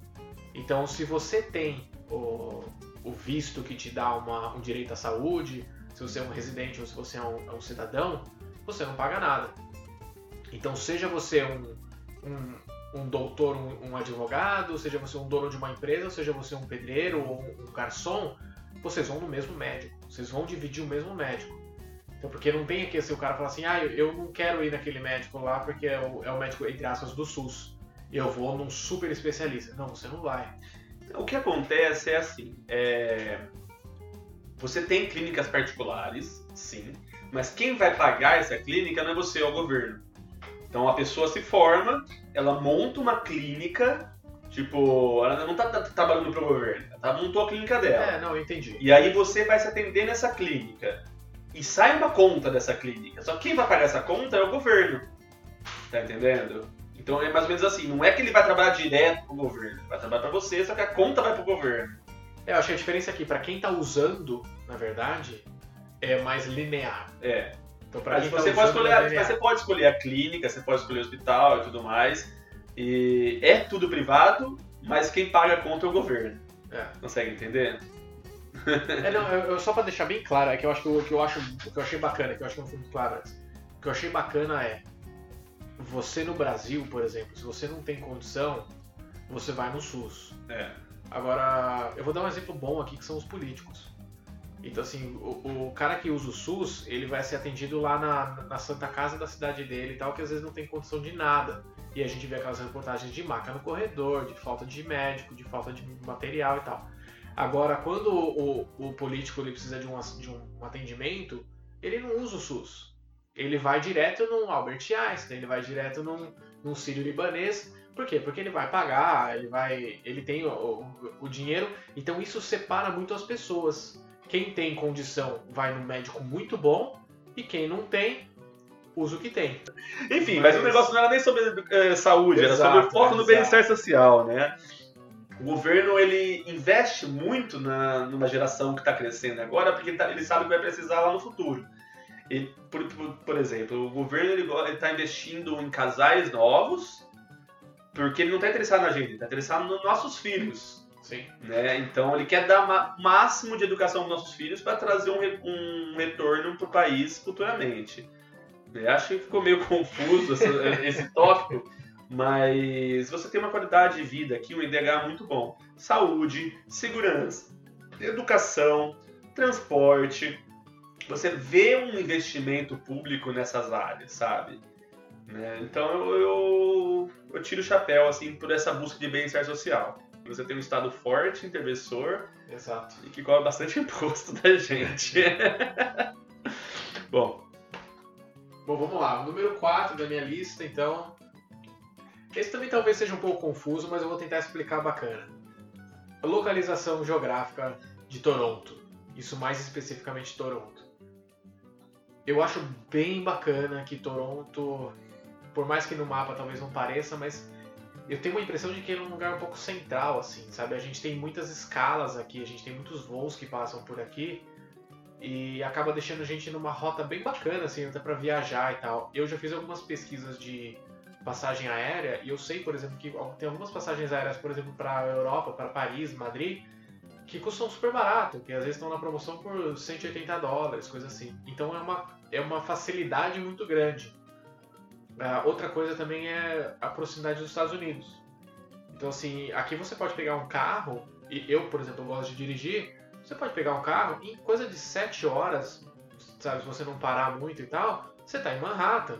Então se você tem o, o visto que te dá uma, um direito à saúde, se você é um residente ou se você é um, é um cidadão, você não paga nada. Então, seja você um, um, um doutor, um, um advogado, seja você um dono de uma empresa, seja você um pedreiro ou um garçom, vocês vão no mesmo médico, vocês vão dividir o mesmo médico. Então, porque não tem aqui assim, o cara fala assim, ah, eu não quero ir naquele médico lá porque é o, é o médico, entre aspas, do SUS. Eu vou num super especialista. Não, você não vai. O que acontece é assim, é... você tem clínicas particulares, sim, mas quem vai pagar essa clínica não é você, é o governo. Então a pessoa se forma, ela monta uma clínica, tipo, ela não está trabalhando para o governo, ela montou a clínica dela. É, não, eu entendi. E aí você vai se atender nessa clínica. E sai uma conta dessa clínica. Só que quem vai pagar essa conta é o governo. Tá entendendo? Então é mais ou menos assim, não é que ele vai trabalhar direto pro governo, vai trabalhar para você, só que a conta vai pro governo. É, eu acho que a diferença aqui, para quem tá usando, na verdade, é mais linear. É. Então, pra mas você, tá pode escolher, é você pode escolher a clínica, você pode escolher o hospital e tudo mais. E é tudo privado, mas quem paga a conta é o governo. É. Consegue entender? É, não, eu, eu, só para deixar bem claro, é que eu acho que o que eu acho, que eu achei bacana, que eu acho que não foi muito claro antes. O que eu achei bacana é você no Brasil, por exemplo, se você não tem condição, você vai no SUS. É. Agora, eu vou dar um exemplo bom aqui que são os políticos. Então, assim, o, o, cara que usa o SUS, ele vai ser atendido lá na, na Santa Casa da cidade dele e tal, que às vezes não tem condição de nada. E a gente vê aquelas reportagens de maca no corredor, de falta de médico, de falta de material e tal. Agora, quando o, o, político ele precisa de um, de um atendimento, ele não usa o SUS. Ele vai direto no Albert Einstein, ele vai direto num, num sírio-libanês. Por quê? Porque ele vai pagar, ele vai, ele tem o, o, o dinheiro. Então isso separa muito as pessoas. Quem tem condição vai no médico muito bom e quem não tem usa o que tem. Enfim, mas, mas o negócio não era nem sobre uh, saúde, exato, era sobre o foco no bem-estar social, né? O governo ele investe muito na, numa geração que está crescendo agora, porque ele, tá, ele, sabe que vai precisar lá no futuro. E, por, por, por exemplo, o governo ele está investindo em casais novos, porque ele não está interessado na gente, está interessado nos nossos filhos. Sim. Né? Então ele quer dar o máximo de educação aos nossos filhos para trazer um, um retorno para o país futuramente. Eu acho que ficou meio <laughs> confuso esse, esse tópico, mas você tem uma qualidade de vida aqui, um IDH muito bom. Saúde, segurança, educação, transporte. Você vê um investimento público nessas áreas, sabe? Né? Então eu, eu, eu tiro o chapéu assim por essa busca de bem-estar social. Você tem um Estado forte, interventor. Exato. E que cobra bastante <laughs> imposto da gente. <laughs> Bom. Bom, vamos lá. O número 4 da minha lista, então. Esse também talvez seja um pouco confuso, mas eu vou tentar explicar bacana. A localização geográfica de Toronto. Isso mais especificamente Toronto. Eu acho bem bacana que Toronto, por mais que no mapa talvez não pareça, mas eu tenho uma impressão de que ele é um lugar um pouco central, assim, sabe? A gente tem muitas escalas aqui, a gente tem muitos voos que passam por aqui e acaba deixando a gente numa rota bem bacana, assim, até para viajar e tal. Eu já fiz algumas pesquisas de passagem aérea e eu sei, por exemplo, que tem algumas passagens aéreas, por exemplo, para Europa, para Paris, Madrid, que custam super barato, que às vezes estão na promoção por 180 dólares, coisa assim. Então é uma, é uma facilidade muito grande. Uh, outra coisa também é a proximidade dos Estados Unidos. Então, assim, aqui você pode pegar um carro, e eu, por exemplo, gosto de dirigir, você pode pegar um carro e em coisa de 7 horas, sabe, se você não parar muito e tal, você está em Manhattan.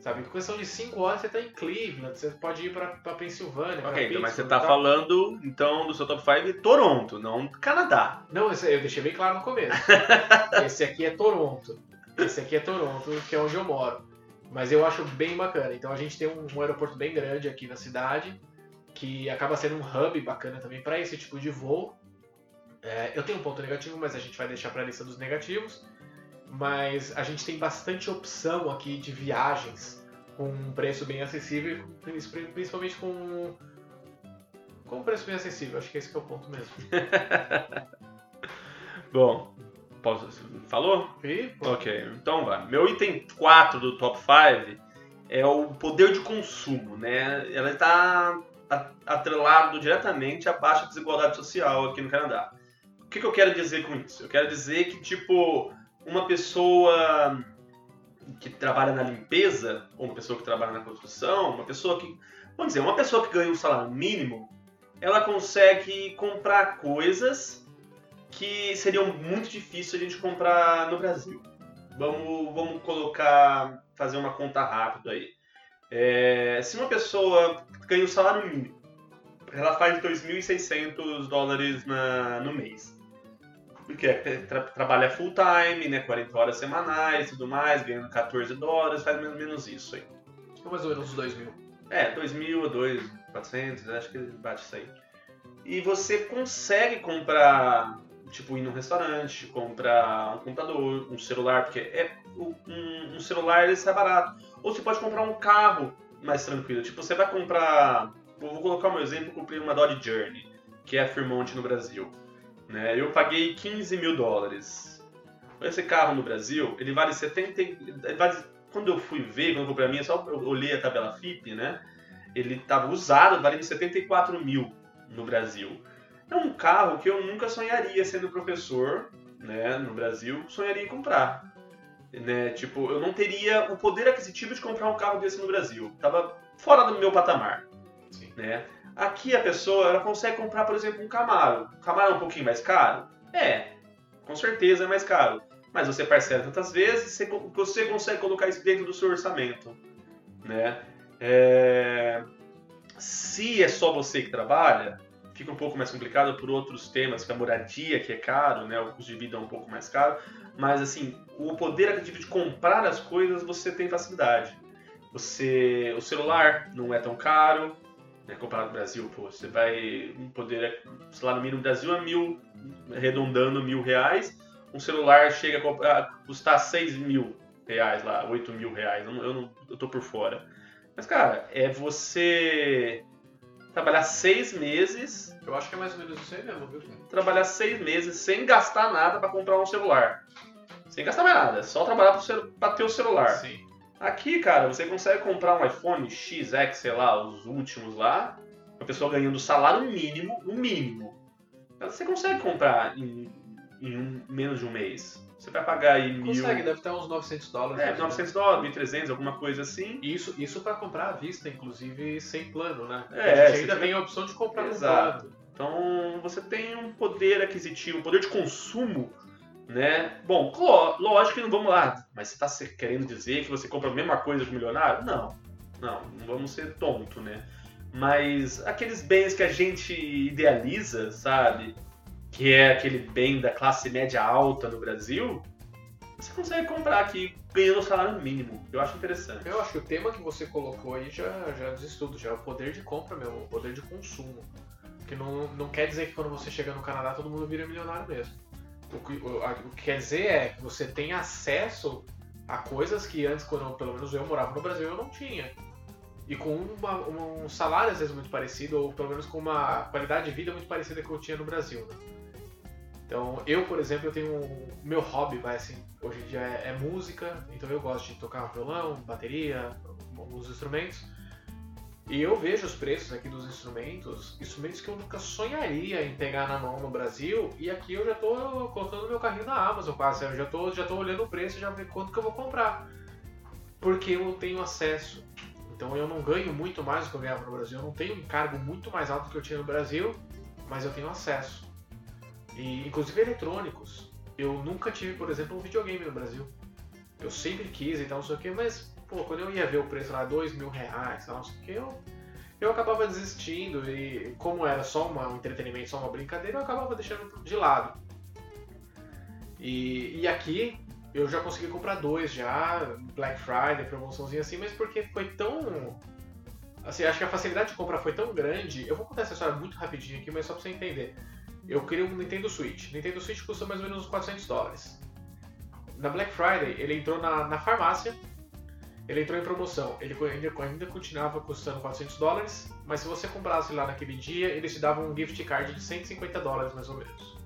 Sabe, em questão de 5 horas você está em Cleveland, você pode ir para Pensilvânia. Ok, então, mas você está falando então do seu top 5 Toronto, não Canadá. Não, eu deixei bem claro no começo. <laughs> esse aqui é Toronto. Esse aqui é Toronto, que é onde eu moro. Mas eu acho bem bacana. Então a gente tem um, um aeroporto bem grande aqui na cidade, que acaba sendo um hub bacana também para esse tipo de voo. É, eu tenho um ponto negativo, mas a gente vai deixar para a lista dos negativos. Mas a gente tem bastante opção aqui de viagens com um preço bem acessível, principalmente com, com um preço bem acessível. Acho que esse que é o ponto mesmo. <laughs> Bom, Posso, falou? Sim, ok, então vai. Meu item 4 do top 5 é o poder de consumo, né? Ela está atrelado diretamente à baixa desigualdade social aqui no Canadá. O que, que eu quero dizer com isso? Eu quero dizer que, tipo, uma pessoa que trabalha na limpeza, ou uma pessoa que trabalha na construção, uma pessoa que Vamos dizer, uma pessoa que ganha um salário mínimo, ela consegue comprar coisas que seriam muito difíceis a gente comprar no Brasil. Vamos, vamos colocar, fazer uma conta rápida aí. É, se uma pessoa ganha o um salário mínimo, ela faz 2.600 dólares na, no mês. Porque é, tra, trabalha full time, né, 40 horas semanais e tudo mais, ganhando 14 dólares, faz mais ou menos isso aí. Mais ou menos uns 2 mil. É, 2.000 ou 2.400, acho que bate isso aí. E você consegue comprar, tipo, ir num restaurante, comprar um computador, um celular, porque é, um, um celular ele sai barato. Ou você pode comprar um carro mais tranquilo. Tipo, você vai comprar. Vou colocar um exemplo, eu comprei uma Dodge Journey, que é a Fremont no Brasil. Né? Eu paguei 15 mil dólares. Esse carro no Brasil, ele vale 70. Ele vale quando eu fui ver, quando eu comprei a minha, só eu olhei a tabela FIP, né? Ele estava usado, valendo 74 mil no Brasil. É um carro que eu nunca sonharia sendo professor, né, no Brasil, sonharia em comprar. Né? Tipo, eu não teria o poder aquisitivo de comprar um carro desse no Brasil. Tava fora do meu patamar. Sim. Né? Aqui a pessoa ela consegue comprar, por exemplo, um Camaro. O Camaro é um pouquinho mais caro? É, com certeza é mais caro mas você parcela tantas vezes, você, você consegue colocar isso dentro do seu orçamento, né? É... Se é só você que trabalha, fica um pouco mais complicado por outros temas, que a moradia que é caro, né? O custo de vida é um pouco mais caro, mas assim, o poder aquisitivo de comprar as coisas você tem facilidade. Você, o celular não é tão caro, né, comparado ao Brasil, pô, você vai poder, salário mínimo no Brasil é mil, arredondando mil reais, um celular chega a custar 6 mil reais lá, 8 mil reais, eu, não, eu tô por fora. Mas, cara, é você trabalhar seis meses. Eu acho que é mais ou menos isso aí mesmo, viu? Trabalhar seis meses sem gastar nada para comprar um celular. Sem gastar mais nada, é só trabalhar para ter o celular. Sim. Aqui, cara, você consegue comprar um iPhone XX, sei lá, os últimos lá, uma pessoa ganhando salário mínimo, o mínimo. Você consegue comprar em em um, menos de um mês. Você vai pagar aí mil... Consegue, deve estar uns 900 dólares. É, 900 dólares, 1.300, alguma coisa assim. Isso, isso para comprar à vista, inclusive sem plano, né? É, a gente ainda tem a opção de comprar Exato. plano. Então você tem um poder aquisitivo, um poder de consumo, né? Bom, lógico que não vamos lá, mas você está querendo dizer que você compra a mesma coisa de milionário? Não, não, não vamos ser tonto, né? Mas aqueles bens que a gente idealiza, sabe? Que é aquele bem da classe média alta no Brasil, você consegue comprar aqui ganhando o salário mínimo. Eu acho interessante. Eu acho que o tema que você colocou aí já, já diz tudo, já é o poder de compra mesmo, o poder de consumo. Que não, não quer dizer que quando você chega no Canadá todo mundo vira milionário mesmo. O que, o, o que quer dizer é que você tem acesso a coisas que antes, quando pelo menos eu morava no Brasil, eu não tinha. E com uma, um salário às vezes muito parecido, ou pelo menos com uma qualidade de vida muito parecida que eu tinha no Brasil. Né? Então, eu, por exemplo, eu tenho um, meu hobby, vai assim, hoje em dia é, é, música, então eu gosto de tocar violão, bateria, alguns instrumentos. E eu vejo os preços aqui dos instrumentos, instrumentos que eu nunca sonharia em pegar na mão no Brasil, e aqui eu já estou colocando meu carrinho na Amazon quase, eu já estou já tô olhando o preço já ver quanto que eu vou comprar. Porque eu tenho acesso. Então eu não ganho muito mais do que eu ganhava no Brasil, eu não tenho um cargo muito mais alto do que eu tinha no Brasil, mas eu tenho acesso. E, inclusive eletrônicos. Eu nunca tive, por exemplo, um videogame no Brasil. Eu sempre quis e tal, não sei o que, mas, pô, quando eu ia ver o preço lá, dois mil reais, não sei o que, eu, eu acabava desistindo. E como era só uma, um entretenimento, só uma brincadeira, eu acabava deixando de lado. E, e aqui eu já consegui comprar dois já, Black Friday, promoçãozinha assim, mas porque foi tão. Assim, acho que a facilidade de comprar foi tão grande. Eu vou contar essa história muito rapidinho aqui, mas só pra você entender eu queria um Nintendo Switch. Nintendo Switch custa mais ou menos uns 400 dólares. Na Black Friday, ele entrou na, na farmácia, ele entrou em promoção. Ele ainda, ainda continuava custando 400 dólares, mas se você comprasse lá naquele dia, eles te davam um gift card de 150 dólares mais ou menos.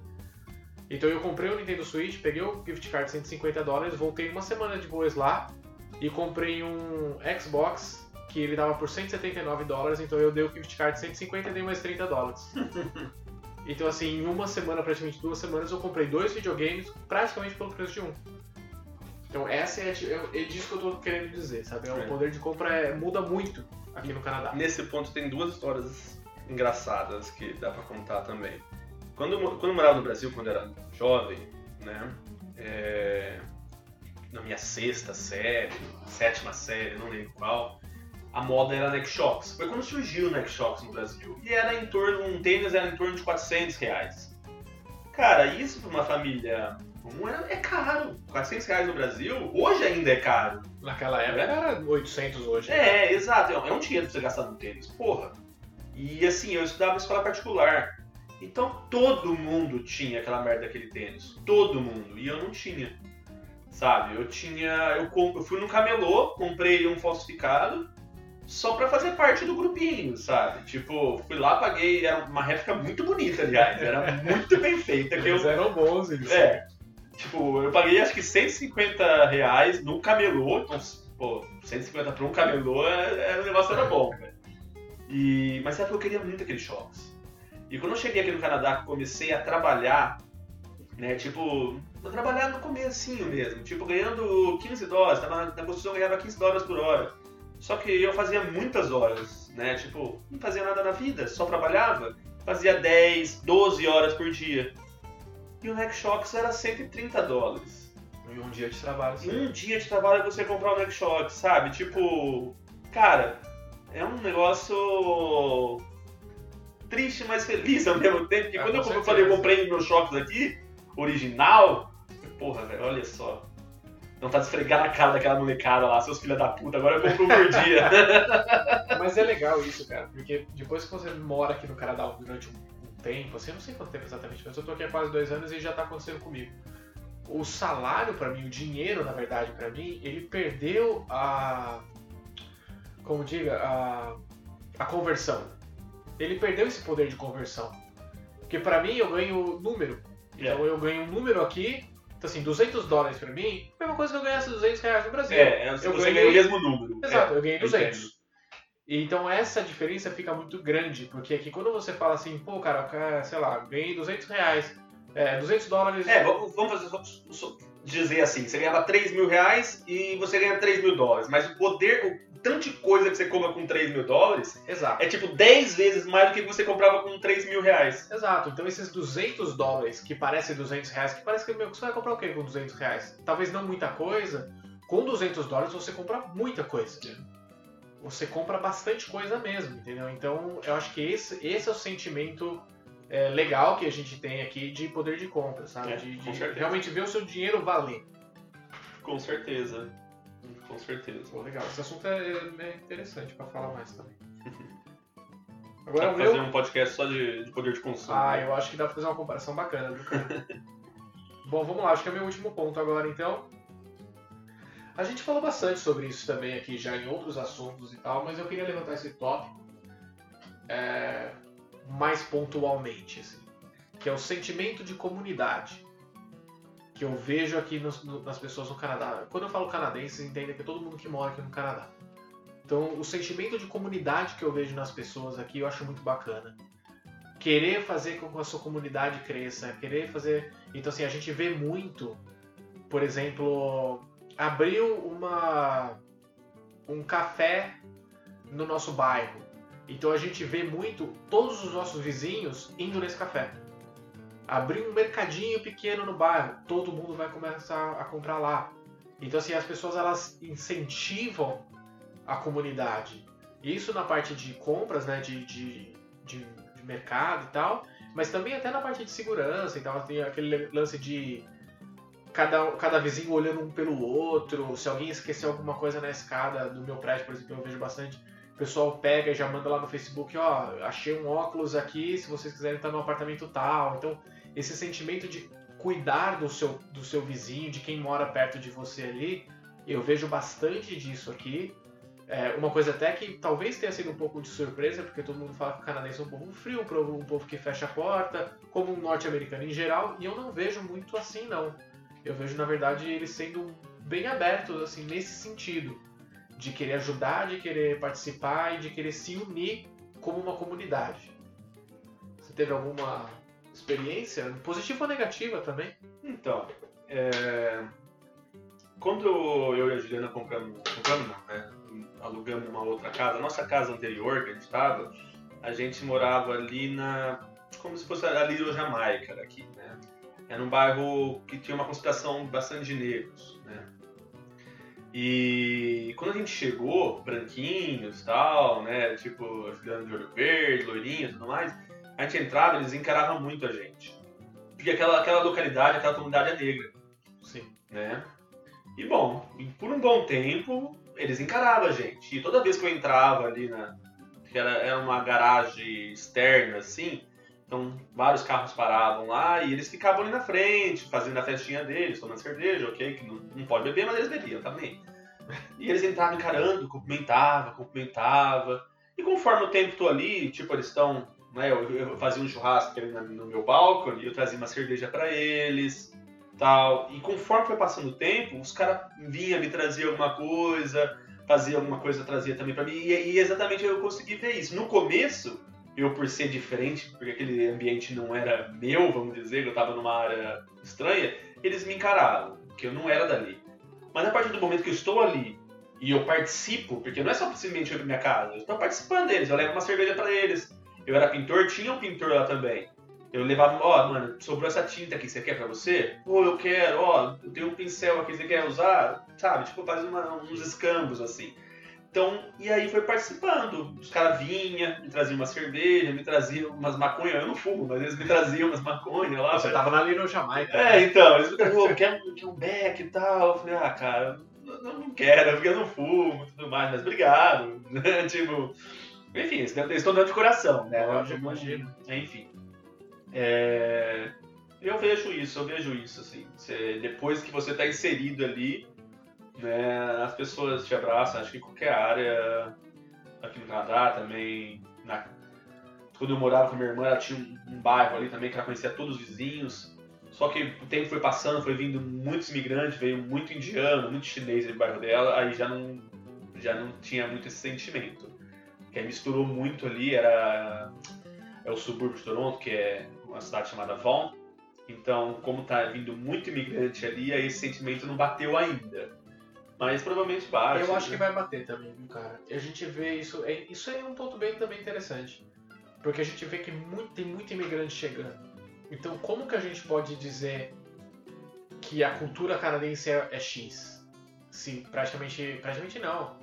Então eu comprei o Nintendo Switch, peguei o gift card de 150 dólares, voltei uma semana depois lá e comprei um Xbox que ele dava por 179 dólares, então eu dei o gift card de 150 e dei mais 30 dólares. <laughs> Então, assim, em uma semana, praticamente duas semanas, eu comprei dois videogames praticamente pelo preço de um. Então, essa é, é, é disso que eu tô querendo dizer, sabe? É. O poder de compra é, muda muito aqui no Canadá. Nesse ponto tem duas histórias engraçadas que dá pra contar também. Quando, quando eu morava no Brasil, quando eu era jovem, né? é, na minha sexta série, sétima série, não lembro qual, a moda era Neck Shocks. Foi quando surgiu o Shocks no Brasil. E era em torno, um tênis era em torno de 400 reais. Cara, isso pra uma família comum é, é caro. 400 reais no Brasil, hoje ainda é caro. Naquela época era 800 hoje. É, exato. É um dinheiro pra você gastar no tênis. Porra. E assim, eu estudava em escola particular. Então todo mundo tinha aquela merda daquele tênis. Todo mundo. E eu não tinha. Sabe? Eu tinha. Eu, com- eu fui no camelô, comprei um falsificado. Só pra fazer parte do grupinho, sabe? Tipo, fui lá, paguei. Era uma réplica muito bonita, aliás. Era muito bem feita. Que eu, Eles eram bons, eles. é. Tipo, eu paguei acho que 150 reais no camelô. Então, pô, 150 pra um camelô, é- é- o negócio era bom, velho. E, mas sabe que eu queria muito aqueles choques. E quando eu cheguei aqui no Canadá, comecei a trabalhar, né, tipo, eu trabalhar no comecinho mesmo, tipo, ganhando 15 dólares, tava na, na construção eu ganhava 15 dólares por hora. Só que eu fazia muitas horas, né, tipo, não fazia nada na vida, só trabalhava. Fazia 10, 12 horas por dia. E o Shocks era 130 dólares. E um dia de trabalho. Em um dia de trabalho você comprar o Shocks, sabe? Tipo, cara, é um negócio triste, mas feliz ao mesmo tempo. Porque Ah, quando eu com falei, certeza. eu comprei meus Shocks aqui, original, porra, velho, olha só. Não tá esfregar na cara daquela molecada lá, seus filhos da puta, agora eu compro por dia. <laughs> Mas é legal isso, cara, porque depois que você mora aqui no Canadá durante um, tempo, assim, eu não sei quanto tempo exatamente, mas eu tô aqui há quase dois anos e já tá acontecendo comigo. O salário pra mim, o dinheiro, na verdade, pra mim, ele perdeu a. Como diga, a. a conversão. Ele perdeu esse poder de conversão. Porque pra mim eu ganho número. Então eu ganho um número aqui, então assim, 200 dólares pra mim, é a mesma coisa que eu ganhasse 200 reais no Brasil. É, é você Eu ganha ganhei- o mesmo número. Exato, É, eu ganhei eu 200. entendo. Então essa diferença fica muito grande, porque aqui quando você fala assim, pô, cara, sei lá, ganhei 200 reais, é, 200 dólares. É, vamos vamos fazer só, só dizer assim, você ganhava 3 mil reais e você ganha 3 mil dólares, mas o poder, o tanto de coisa que você compra com 3 mil dólares Exato. é tipo 10 vezes mais do que você comprava com 3 mil reais. Exato, então esses 200 dólares, que parecem 200 reais, que parece que meu, você vai comprar o quê com 200 reais? Talvez não muita coisa, com 200 dólares você compra muita coisa. Você compra bastante coisa mesmo, entendeu? Então eu acho que esse, esse é o sentimento é, legal que a gente tem aqui de poder de compra, sabe? É, de de realmente ver o seu dinheiro valer. Com certeza. Com certeza. Pô, legal. Esse assunto é, é interessante pra falar mais também. <laughs> Dá Agora pra o meu. fazer um podcast só de, de poder de consumo. Ah, né? eu acho que dá pra fazer uma comparação bacana? <laughs> Bom, vamos lá, acho que é o meu último ponto agora, então. A gente falou bastante sobre isso também aqui já em outros assuntos e tal, mas eu queria levantar esse tópico é, mais pontualmente, assim, que é o sentimento de comunidade que eu vejo aqui nos- no- nas pessoas no Canadá. Quando eu falo canadenses, entendem que é todo mundo que mora aqui no Canadá. Então, o sentimento de comunidade que eu vejo nas pessoas aqui, eu acho muito bacana querer fazer com que a sua comunidade cresça, querer fazer. Então, assim, a gente vê muito, por exemplo, abriu uma um café no nosso bairro. Então a gente vê muito todos os nossos vizinhos indo nesse café. Abriu um mercadinho pequeno no bairro, todo mundo vai começar a comprar lá. Então assim, as pessoas elas incentivam a comunidade. Isso na parte de compras, né, de, de, de, de mercado e tal, mas também até na parte de segurança e tal. Tem aquele lance de cada, cada vizinho olhando um pelo outro. Se alguém esquecer alguma coisa na escada do meu prédio, por exemplo, eu vejo bastante. O pessoal pega e já manda lá no Facebook, ó, achei um óculos aqui, se vocês quiserem estar no apartamento tal. Então, esse sentimento de cuidar do seu, do seu vizinho, de quem mora perto de você ali, eu vejo bastante disso aqui. É, uma coisa até que talvez tenha sido um pouco de surpresa, porque todo mundo fala que o canadense é um povo frio, um povo que fecha a porta, como um norte-americano em geral, e eu não vejo muito assim, não. Eu vejo, na verdade, eles sendo bem abertos, assim, nesse sentido. De querer ajudar, de querer participar e de querer se unir como uma comunidade. Você teve alguma experiência, positiva ou negativa também? Então, é, quando eu e a Juliana compramos, compramos não, né? alugamos uma outra casa. A nossa casa anterior que a gente estava, a gente morava ali na. como se fosse ali no Jamaica daqui, né? Era um bairro que tinha uma concentração bastante de negros, né? E quando a gente chegou, branquinhos e tal, né? Tipo, ficando de olho verde, loirinho e tudo mais, a gente entrava eles encaravam muito a gente. Porque aquela, aquela localidade, aquela comunidade é negra. Sim. Né? E bom, por um bom tempo, eles encaravam a gente. E toda vez que eu entrava ali na. que era, era uma garagem externa, assim, então vários carros paravam lá e eles ficavam ali na frente, fazendo a festinha deles, tomando cerveja, ok? Que não, não pode beber, mas eles bebiam também. E eles entravam encarando, cumprimentavam, cumprimentavam. E conforme o tempo tô ali, tipo, eles estão. Né, eu, eu, fazia um churrasco ali no meu balcão e eu trazia uma cerveja para eles tal. E conforme foi passando o tempo, os caras vinham me trazer alguma coisa, fazia alguma coisa, trazia também para mim. E, e, exatamente eu consegui ver isso. No começo, eu por ser diferente, porque aquele ambiente não era meu, vamos dizer, eu tava numa área estranha, eles me encaravam, que eu não era dali. Mas a partir do momento que eu estou ali e eu participo, porque não é só simplesmente ir pra minha casa, eu estou participando deles, eu levo uma cerveja para eles. Eu era pintor, tinha um pintor lá também. Eu levava, ó, oh, mano, sobrou essa tinta aqui, você quer pra você? Pô, eu quero, ó, oh, eu tenho um pincel aqui, você quer usar? Sabe, tipo, faz uma, uns escambos assim. Então, e aí foi participando. Os caras vinham, me traziam uma cerveja, me traziam umas maconhas. Eu não fumo, mas eles me traziam umas maconhas lá. Você tava ali no Jamaica. É, então, eles me traziam, quer, quer um beck e tal. Eu falei, ah, cara, eu não quero, porque eu não fumo e tudo mais, mas obrigado. <laughs> tipo, enfim, eles estão dando de coração, né? Eu imagino. Enfim. É, eu vejo isso, eu vejo isso, assim. Você, depois que você está inserido ali, né, as pessoas te abraçam, acho que em qualquer área, aqui no Canadá também, na, quando eu morava com minha irmã, ela tinha um, bairro ali também que ela conhecia todos os vizinhos. Só que o tempo foi passando, foi vindo muitos imigrantes, veio muito indiano, muito chinês no bairro dela, aí já não, já não tinha muito esse sentimento. Que aí misturou muito ali, era é o subúrbio de Toronto, que é uma cidade chamada Vaughan. Então, como tá vindo muito imigrante ali, aí esse sentimento não bateu ainda. Mas provavelmente bate. Eu acho né? que vai bater também, cara. A gente vê isso. É, isso é um ponto bem também interessante. Porque a gente vê que muito, tem muito imigrante chegando. Então, como que a gente pode dizer que a cultura canadense é, é X? Se praticamente. Praticamente não.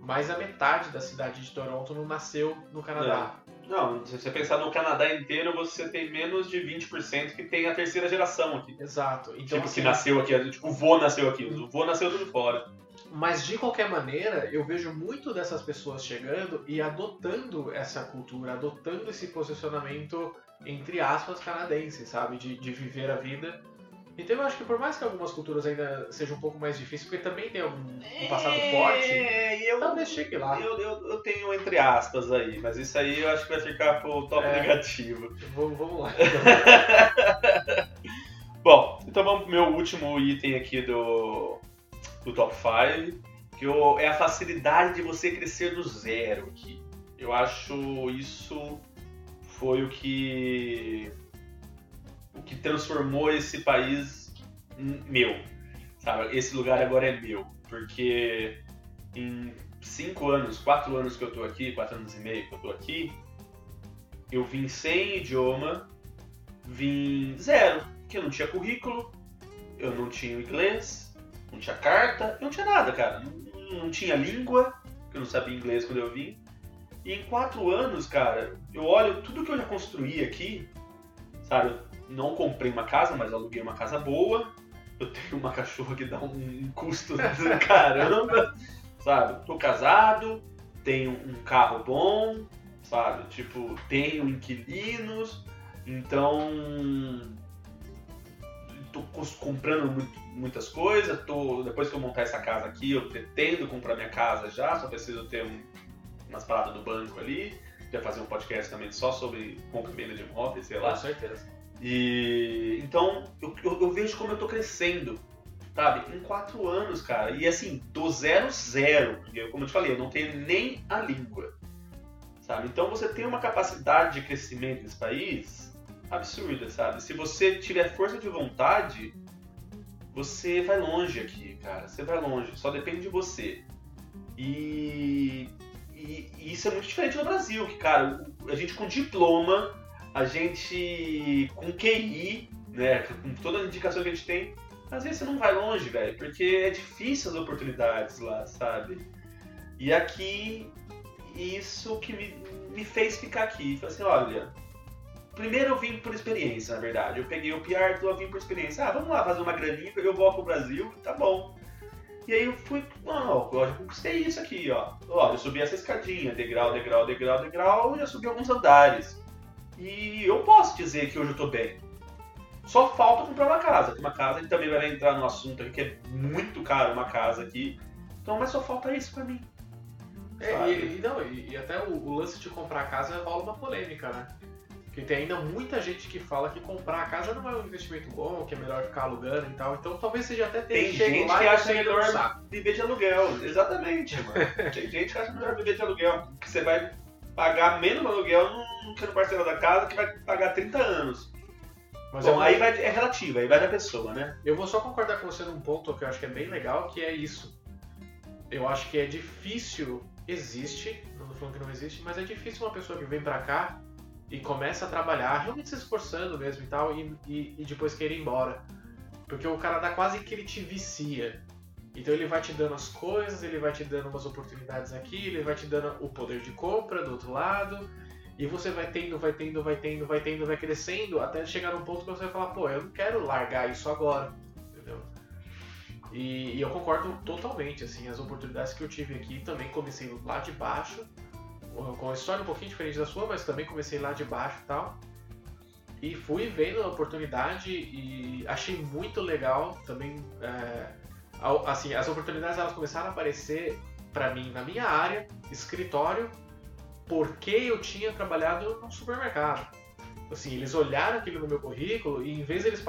Mais a metade da cidade de Toronto não nasceu no Canadá. É. Não, se você pensar no Canadá inteiro, você tem menos de 20% que tem a terceira geração aqui. Exato. Então, tipo, assim, que nasceu aqui, tipo, o vô nasceu aqui, o vô nasceu tudo fora. Mas de qualquer maneira, eu vejo muito dessas pessoas chegando e adotando essa cultura, adotando esse posicionamento, entre aspas, canadense, sabe? De, de viver a vida então eu acho que por mais que algumas culturas ainda sejam um pouco mais difíceis, porque também tem algum um passado é, forte, eu, talvez chegue lá. Eu, eu, eu, tenho entre aspas aí, mas isso aí eu acho que vai ficar pro top é, negativo. Vamos, vamos lá. <laughs> Bom, então vamos pro meu último item aqui do, do top 5, que eu, é a facilidade de você crescer do zero aqui. Eu acho isso foi o que o que transformou esse país meu, sabe? Esse lugar agora é meu, porque em cinco anos, quatro anos que eu tô aqui, quatro anos e meio que eu tô aqui, eu vim sem idioma, vim zero, que eu não tinha currículo, eu não tinha inglês, não tinha carta, eu não tinha nada, cara. Não, não tinha língua, eu não sabia inglês quando eu vim. E em quatro anos, cara, eu olho tudo que eu já construí aqui, sabe? Não comprei uma casa, mas aluguei uma casa boa. Eu tenho uma cachorra que dá um custo <laughs> do caramba, sabe? Tô casado, tenho um carro bom, sabe? Tipo, tenho inquilinos, então tô comprando muito, muitas coisas. Tô, depois que eu montar essa casa aqui, eu pretendo comprar minha casa já, só preciso ter um, umas paradas do banco ali. Já fazer um podcast também só sobre compra e venda de imóveis, sei lá. Com certeza. E então eu, eu, eu vejo como eu tô crescendo, sabe? Em quatro anos, cara. E assim, do zero zero, como eu te falei, eu não tenho nem a língua, sabe? Então você tem uma capacidade de crescimento nesse país absurda, sabe? Se você tiver força de vontade, você vai longe aqui, cara. Você vai longe. Só depende de você. E, e, e isso é muito diferente no Brasil, que, cara, a gente com diploma, a gente com QI, né, com toda a indicação que a gente tem, às vezes você não vai longe, velho, porque é difícil as oportunidades lá, sabe? E aqui, isso que me, me fez ficar aqui. Falei assim, olha, primeiro eu vim por experiência, na verdade. Eu peguei o PR, eu vim por experiência. Ah, vamos lá fazer uma graninha, eu volto pro Brasil, tá bom. E aí eu fui, não, eu já conquistei isso aqui, ó. Ó, eu subi essa escadinha, degrau, degrau, degrau, degrau, já subi alguns andares. E eu posso dizer que hoje eu tô bem. Só falta comprar uma casa. Tem uma casa, gente também vai entrar no assunto aqui, que é muito caro uma casa aqui. Então, mas só falta isso pra mim. É, e, e, não, e, e até o, o, lance de comprar casa rola uma polêmica, né? Porque tem ainda muita gente que fala que comprar a casa não é um investimento bom, que é melhor ficar alugando e tal. Então talvez seja até ter Tem gente que acha melhor viver de aluguel. Exatamente, mano. tem gente que acha melhor viver de aluguel. Que você vai pagar menos no aluguel no, que no parcela da casa que vai pagar 30 anos. Mas Bom, aí vai, é relativo, aí vai da pessoa, né? Eu vou só concordar com você num ponto que eu acho que é bem legal, que é isso. Eu acho que é difícil, existe, não tô falando que não existe, mas é difícil uma pessoa que vem pra cá e começa a trabalhar, realmente se esforçando mesmo e tal, e, e, e depois querer ir embora. Porque o cara dá quase que ele te vicia. Então ele vai te dando as coisas, ele vai te dando umas oportunidades aqui, ele vai te dando o poder de compra do outro lado, e você vai tendo, vai tendo, vai tendo, vai tendo, vai crescendo, até chegar num ponto que você vai falar, pô, eu não quero largar isso agora, entendeu? E, e, eu concordo totalmente, assim, as oportunidades que eu tive aqui também comecei lá de baixo, com uma história um pouquinho diferente da sua, mas também comecei lá de baixo e tal. E fui vendo a oportunidade e achei muito legal também, é, assim, as oportunidades elas começaram a aparecer para mim na minha área, escritório, porque eu tinha trabalhado no supermercado. Assim, eles olharam aquilo no meu currículo e em vez de eles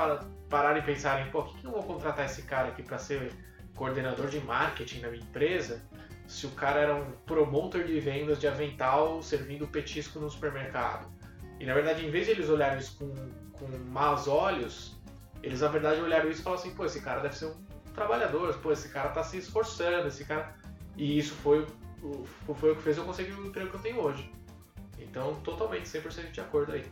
pararem e pensarem, pô, por que eu vou contratar esse cara aqui para ser coordenador de marketing na minha empresa, se o cara era um promotor de vendas de avental servindo petisco no supermercado? E na verdade, em vez de eles olharem isso com, com maus olhos, eles na verdade olharam isso e falaram assim, pô, esse cara deve ser um trabalhador, pô, esse cara tá se esforçando, esse cara... E isso foi foi o que fez eu conseguir o emprego que eu tenho hoje. Então, totalmente, 100% de acordo aí.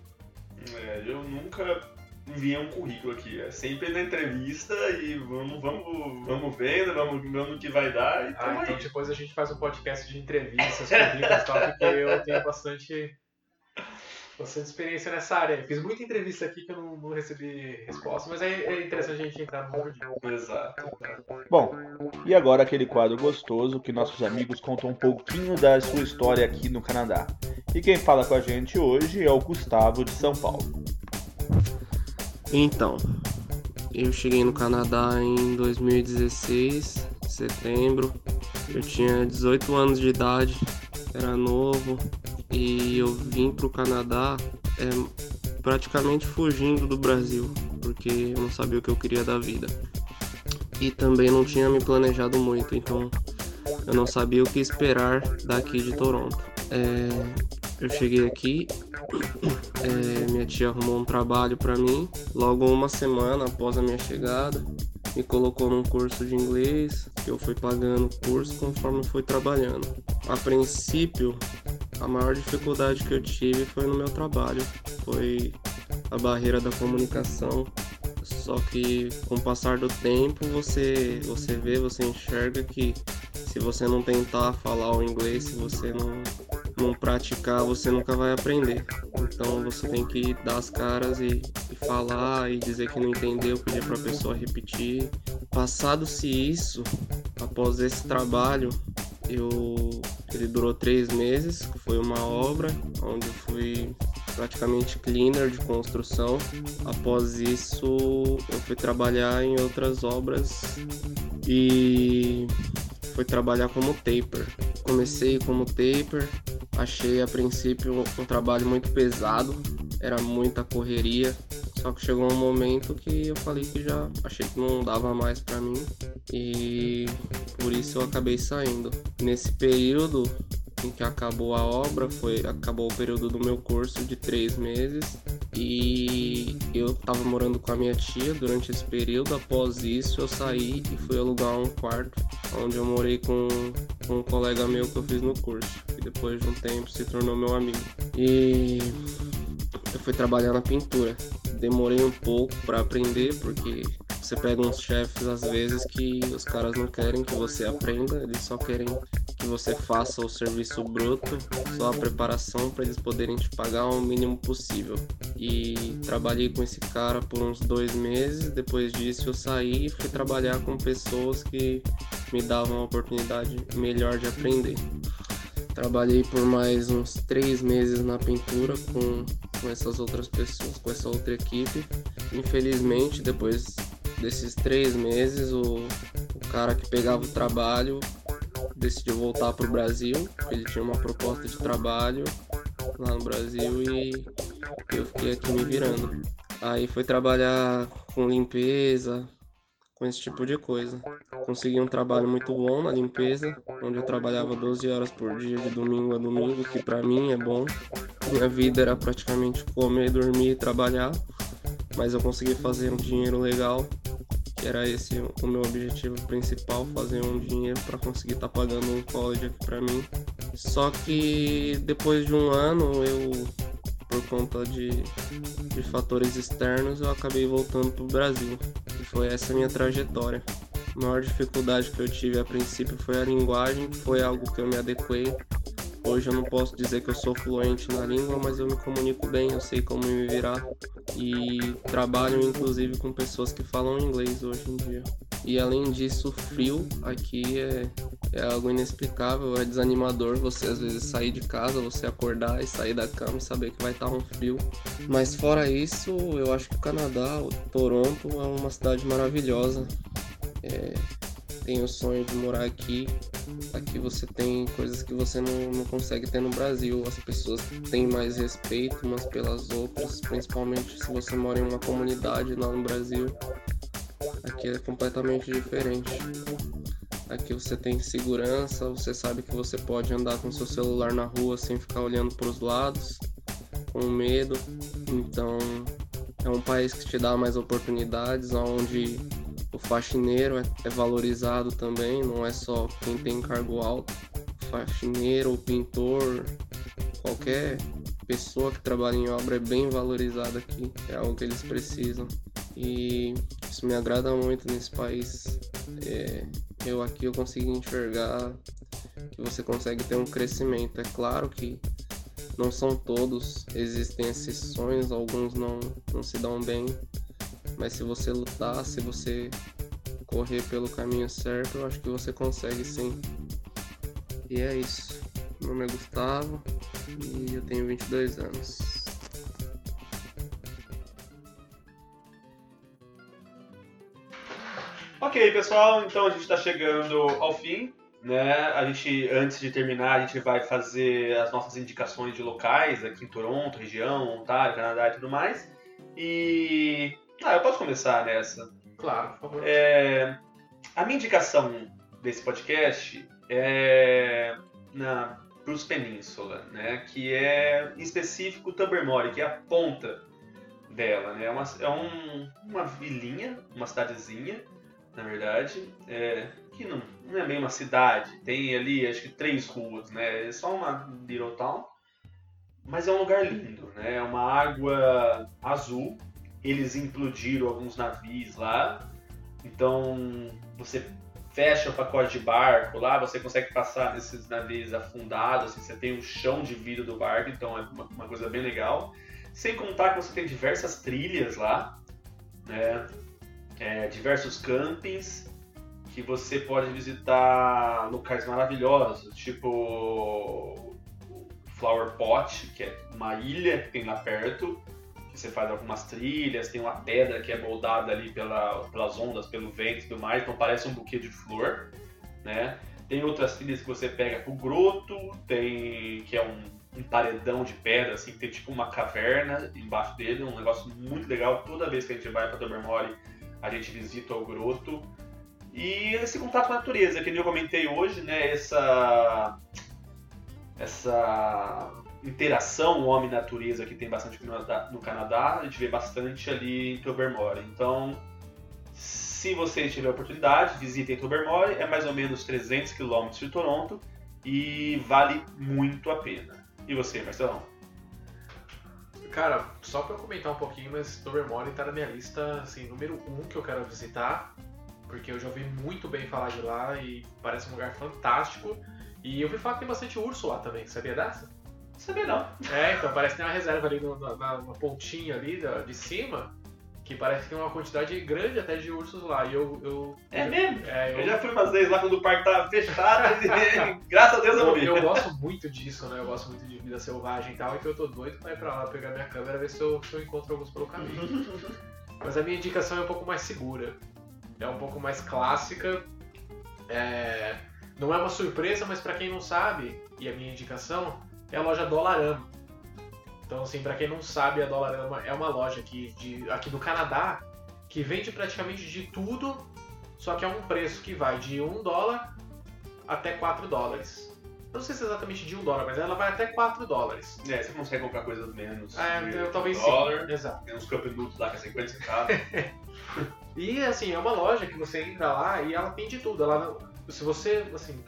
É, eu nunca enviei um currículo aqui. É sempre na entrevista e vamos, vamos, vamos vendo, vamos vendo o que vai dar. E ah, então aí. depois a gente faz um podcast de entrevistas, currículos e tal, porque eu tenho bastante bastante experiência nessa área. fiz muita entrevista aqui que eu não, não recebi resposta, mas é, é, interessante a gente entrar no mundinho. Exato. Bom, e agora aquele quadro gostoso que nossos amigos contam um pouquinho da sua história aqui no Canadá. E quem fala com a gente hoje é o Gustavo de São Paulo. Então, eu cheguei no Canadá em 2016, setembro. Eu tinha 18 anos de idade, era novo, e eu vim para o Canadá é, praticamente fugindo do Brasil, porque eu não sabia o que eu queria da vida. E também não tinha me planejado muito, então eu não sabia o que esperar daqui de Toronto. É, eu cheguei aqui, é, minha tia arrumou um trabalho para mim, logo uma semana após a minha chegada, me colocou num curso de inglês, que eu fui pagando o curso conforme eu fui trabalhando. A princípio, a maior dificuldade que eu tive foi no meu trabalho, foi a barreira da comunicação. Só que com o passar do tempo você você vê, você enxerga que se você não tentar falar o inglês, se você não não praticar, você nunca vai aprender. Então você tem que dar as caras e, e falar e dizer que não entendeu, pedir para a pessoa repetir. Passado-se isso, após esse trabalho, eu ele durou três meses, foi uma obra onde eu fui praticamente cleaner de construção. Após isso, eu fui trabalhar em outras obras e fui trabalhar como taper. Comecei como taper, achei a princípio um trabalho muito pesado, era muita correria, só que chegou um momento que eu falei que já achei que não dava mais para mim e por isso eu acabei saindo. Nesse período em que acabou a obra, foi acabou o período do meu curso de três meses e eu estava morando com a minha tia durante esse período. Após isso, eu saí e fui alugar um quarto onde eu morei com, com um colega meu que eu fiz no curso, que depois de um tempo se tornou meu amigo. E eu fui trabalhar na pintura. Demorei um pouco para aprender, porque você pega uns chefes às vezes que os caras não querem que você aprenda, eles só querem que você faça o serviço bruto, só a preparação para eles poderem te pagar o mínimo possível. E trabalhei com esse cara por uns dois meses. Depois disso, eu saí e fui trabalhar com pessoas que me davam uma oportunidade melhor de aprender. Trabalhei por mais uns três meses na pintura com, com essas outras pessoas, com essa outra equipe. Infelizmente, depois desses três meses, o, o cara que pegava o trabalho decidiu voltar para o Brasil. Ele tinha uma proposta de trabalho lá no Brasil e eu fiquei aqui me virando. Aí foi trabalhar com limpeza, com esse tipo de coisa. Consegui um trabalho muito bom na limpeza, onde eu trabalhava 12 horas por dia, de domingo a domingo, que para mim é bom. Minha vida era praticamente comer, dormir e trabalhar, mas eu consegui fazer um dinheiro legal, que era esse o meu objetivo principal, fazer um dinheiro para conseguir estar tá pagando um college aqui para mim. Só que depois de um ano eu por conta de, de fatores externos, eu acabei voltando para o Brasil. E foi essa a minha trajetória. A maior dificuldade que eu tive a princípio foi a linguagem, foi algo que eu me adequei. Hoje eu não posso dizer que eu sou fluente na língua, mas eu me comunico bem, eu sei como me virar. E trabalho inclusive com pessoas que falam inglês hoje em dia. E além disso, o frio aqui é, é algo inexplicável, é desanimador você às vezes sair de casa, você acordar e sair da cama e saber que vai estar um frio. Mas fora isso, eu acho que o Canadá, o Toronto, é uma cidade maravilhosa. É, tenho o sonho de morar aqui. Aqui você tem coisas que você não, não consegue ter no Brasil. As pessoas têm mais respeito umas pelas outras, principalmente se você mora em uma comunidade lá no Brasil. Aqui é completamente diferente. Aqui você tem segurança, você sabe que você pode andar com seu celular na rua sem ficar olhando para os lados, com medo. Então, é um país que te dá mais oportunidades, onde o faxineiro é, é valorizado também, não é só quem tem cargo alto. Faxineiro, pintor, qualquer pessoa que trabalha em obra é bem valorizada aqui, é algo que eles precisam. E isso me agrada muito nesse país. É, eu aqui eu consigo enxergar que você consegue ter um crescimento. É claro que não são todos, existem exceções, alguns não, não se dão bem, mas se você lutar, se você correr pelo caminho certo, eu acho que você consegue sim. E é isso. Meu nome é Gustavo e eu tenho 22 anos. Ok, pessoal, então a gente está chegando ao fim. Né? A gente, antes de terminar, a gente vai fazer as nossas indicações de locais aqui em Toronto, região, Ontário, Canadá e tudo mais. E. Ah, eu posso começar nessa. Claro, por favor. É... A minha indicação desse podcast é na Bruce Península, né? Que é em específico Tobermory, que é a ponta dela, né? É uma, é um, uma vilinha, uma cidadezinha na verdade, é, que não, não é bem uma cidade, tem ali acho que três ruas, né? É só uma little town, mas é um lugar lindo, né? É uma água azul. Eles implodiram alguns navios lá, então você fecha o pacote de barco lá, você consegue passar nesses navios afundados, assim, você tem o chão de vidro do barco, então é uma, uma coisa bem legal. Sem contar que você tem diversas trilhas lá, né? é, diversos campings que você pode visitar locais maravilhosos, tipo Flower Pot, que é uma ilha que tem lá perto, você faz algumas trilhas, tem uma pedra que é moldada ali pela, pelas ondas, pelo vento e tudo mais, então parece um buquê de flor, né? Tem outras trilhas que você pega pro groto, tem que é um, um paredão de pedra, assim, que tem tipo uma caverna embaixo dele, um negócio muito legal. Toda vez que a gente vai para Tobermory, a gente visita o groto. E esse contato com a natureza, que eu comentei hoje, né? Essa, essa interação homem-natureza que tem bastante no Canadá, a gente vê bastante ali em Tobermory. Então, Se você tiver oportunidade, visitem Tobermory, é mais ou menos 300 km de Toronto e vale muito a pena. E você, Marcelão? Cara, só eu comentar um pouquinho, mas Tobermory tá na minha lista, assim, número um que eu quero visitar, porque eu já ouvi muito bem falar de lá e parece um lugar fantástico. E eu ouvi falar que tem bastante urso lá também, sabia dessa? Não sabia não. É, então parece que tem uma reserva ali na, na- na pontinha ali da- de cima, que parece que tem uma quantidade grande até de ursos lá. E eu. eu É mesmo? É, eu, Eu já fui umas vezes lá quando o parque tava fechado e <laughs> graças a Deus eu não vi. eu gosto muito disso, né? Eu gosto muito de vida selvagem e tal, e que eu tô doido pra ir pra lá pegar minha câmera e ver se eu, se eu encontro alguns pelo caminho. <laughs> Mas a minha indicação é um pouco mais segura. É um pouco mais clássica. É, Não é uma surpresa, mas pra quem não sabe, e a minha indicação, é a loja Dollarama. Então, assim, pra quem não sabe, a Dollarama é uma loja aqui, de, aqui do Canadá que vende praticamente de tudo, só que é um preço que vai de 1 dólar até 4 dólares. Eu não sei se é exatamente de 1 dólar, mas ela vai até 4 dólares. É, você consegue comprar coisas menos. É, eu, talvez dólar. sim. Exato. Tem uns noodles lá que é 50 centavos. <laughs> E assim, é uma loja que você entra lá e ela tem de tudo. Ela, se você, assim,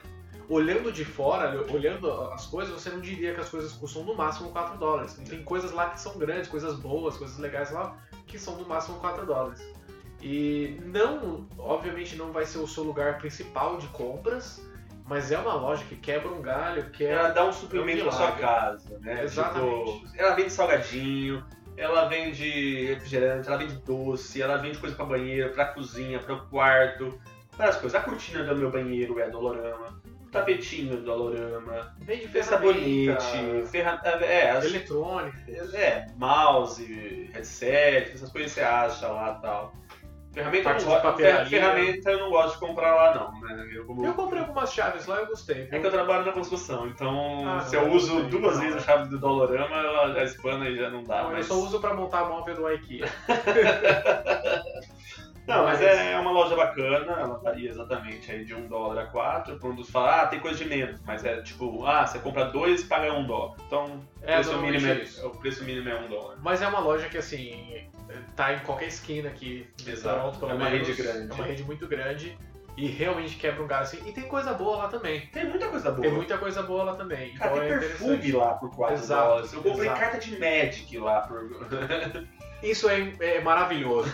olhando de fora, olhando as coisas, você não diria que as coisas custam no máximo 4 dólares. Tem coisas lá que são grandes, coisas boas, coisas legais lá, que são no máximo 4 dólares. E não, obviamente não vai ser o seu lugar principal de compras, mas é uma loja que quebra um galho, que é Ela dá um suplemento É um pra sua casa, né? Exatamente. Tipo, ela vende salgadinho, ela vende refrigerante, ela vende doce, ela vende coisa pra banheiro, pra cozinha, pra quarto, várias coisas. A cortina do meu banheiro é Dolorama, o tapetinho é Dolorama, vende sabonete, ferramenta. É, as- eletrônica. é, mouse, headset, essas coisas você acha lá e tal. Ferramenta, eu não ferramenta eu não gosto de comprar lá não, né? Eu, como- Eu comprei algumas chaves lá e eu gostei. é que eu trabalho na construção, então Ah, se eu uso não, duas não. vezes a chave do Dolorama, ela já espana e já não dá. Não, mas... Eu só uso pra montar móvel do IKEA. <laughs> Não, mas Mas- é uma loja bacana, ela varia exatamente aí de 1 dólar a 4. Quando você fala, ah, tem coisa de menos, mas é tipo, ah, você compra dois e paga 1 dólar. Então o, É, preço mínimo é é, o preço mínimo é 1 dólar. Mas é uma loja que, assim, tá em qualquer esquina aqui Exato. Toronto, É uma menos. rede grande. É uma rede muito grande. E realmente quebra um galho assim. E tem coisa boa lá também. Tem muita coisa boa. Tem muita coisa boa lá também. Cara, então tem é perfume lá por 4 Exato, dólares. Eu comprei exato. carta de Magic lá por. <laughs> Isso é, é maravilhoso.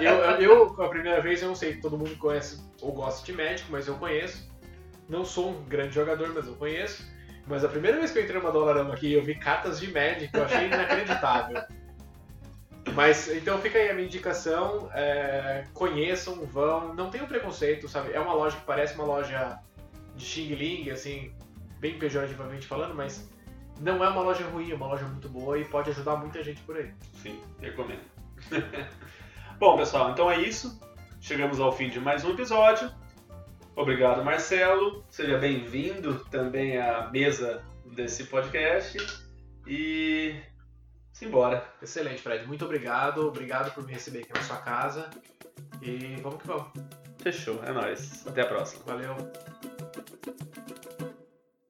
eu, eu, a primeira vez, eu não sei, todo mundo conhece ou gosta de Magic, mas eu conheço. Não sou um grande jogador, mas eu conheço. Mas a primeira vez que eu entrei numa Dollarama aqui eu vi cartas de Magic, eu achei inacreditável. Mas então fica aí a minha indicação. é, conheçam, vão. Não tenham preconceito, sabe? É uma loja que parece uma loja de Xing Ling, assim, bem pejorativamente falando, mas não é uma loja ruim, é uma loja muito boa e pode ajudar muita gente por aí. Sim, recomendo. <laughs> Bom, pessoal, então é isso. Chegamos ao fim de mais um episódio. Obrigado, Marcelo. Seja bem-vindo também à mesa desse podcast. E. Simbora. Excelente, Fred. Muito obrigado. Obrigado por me receber aqui na sua casa. E vamos que vamos. Fechou, é nóis. Até a próxima. Valeu.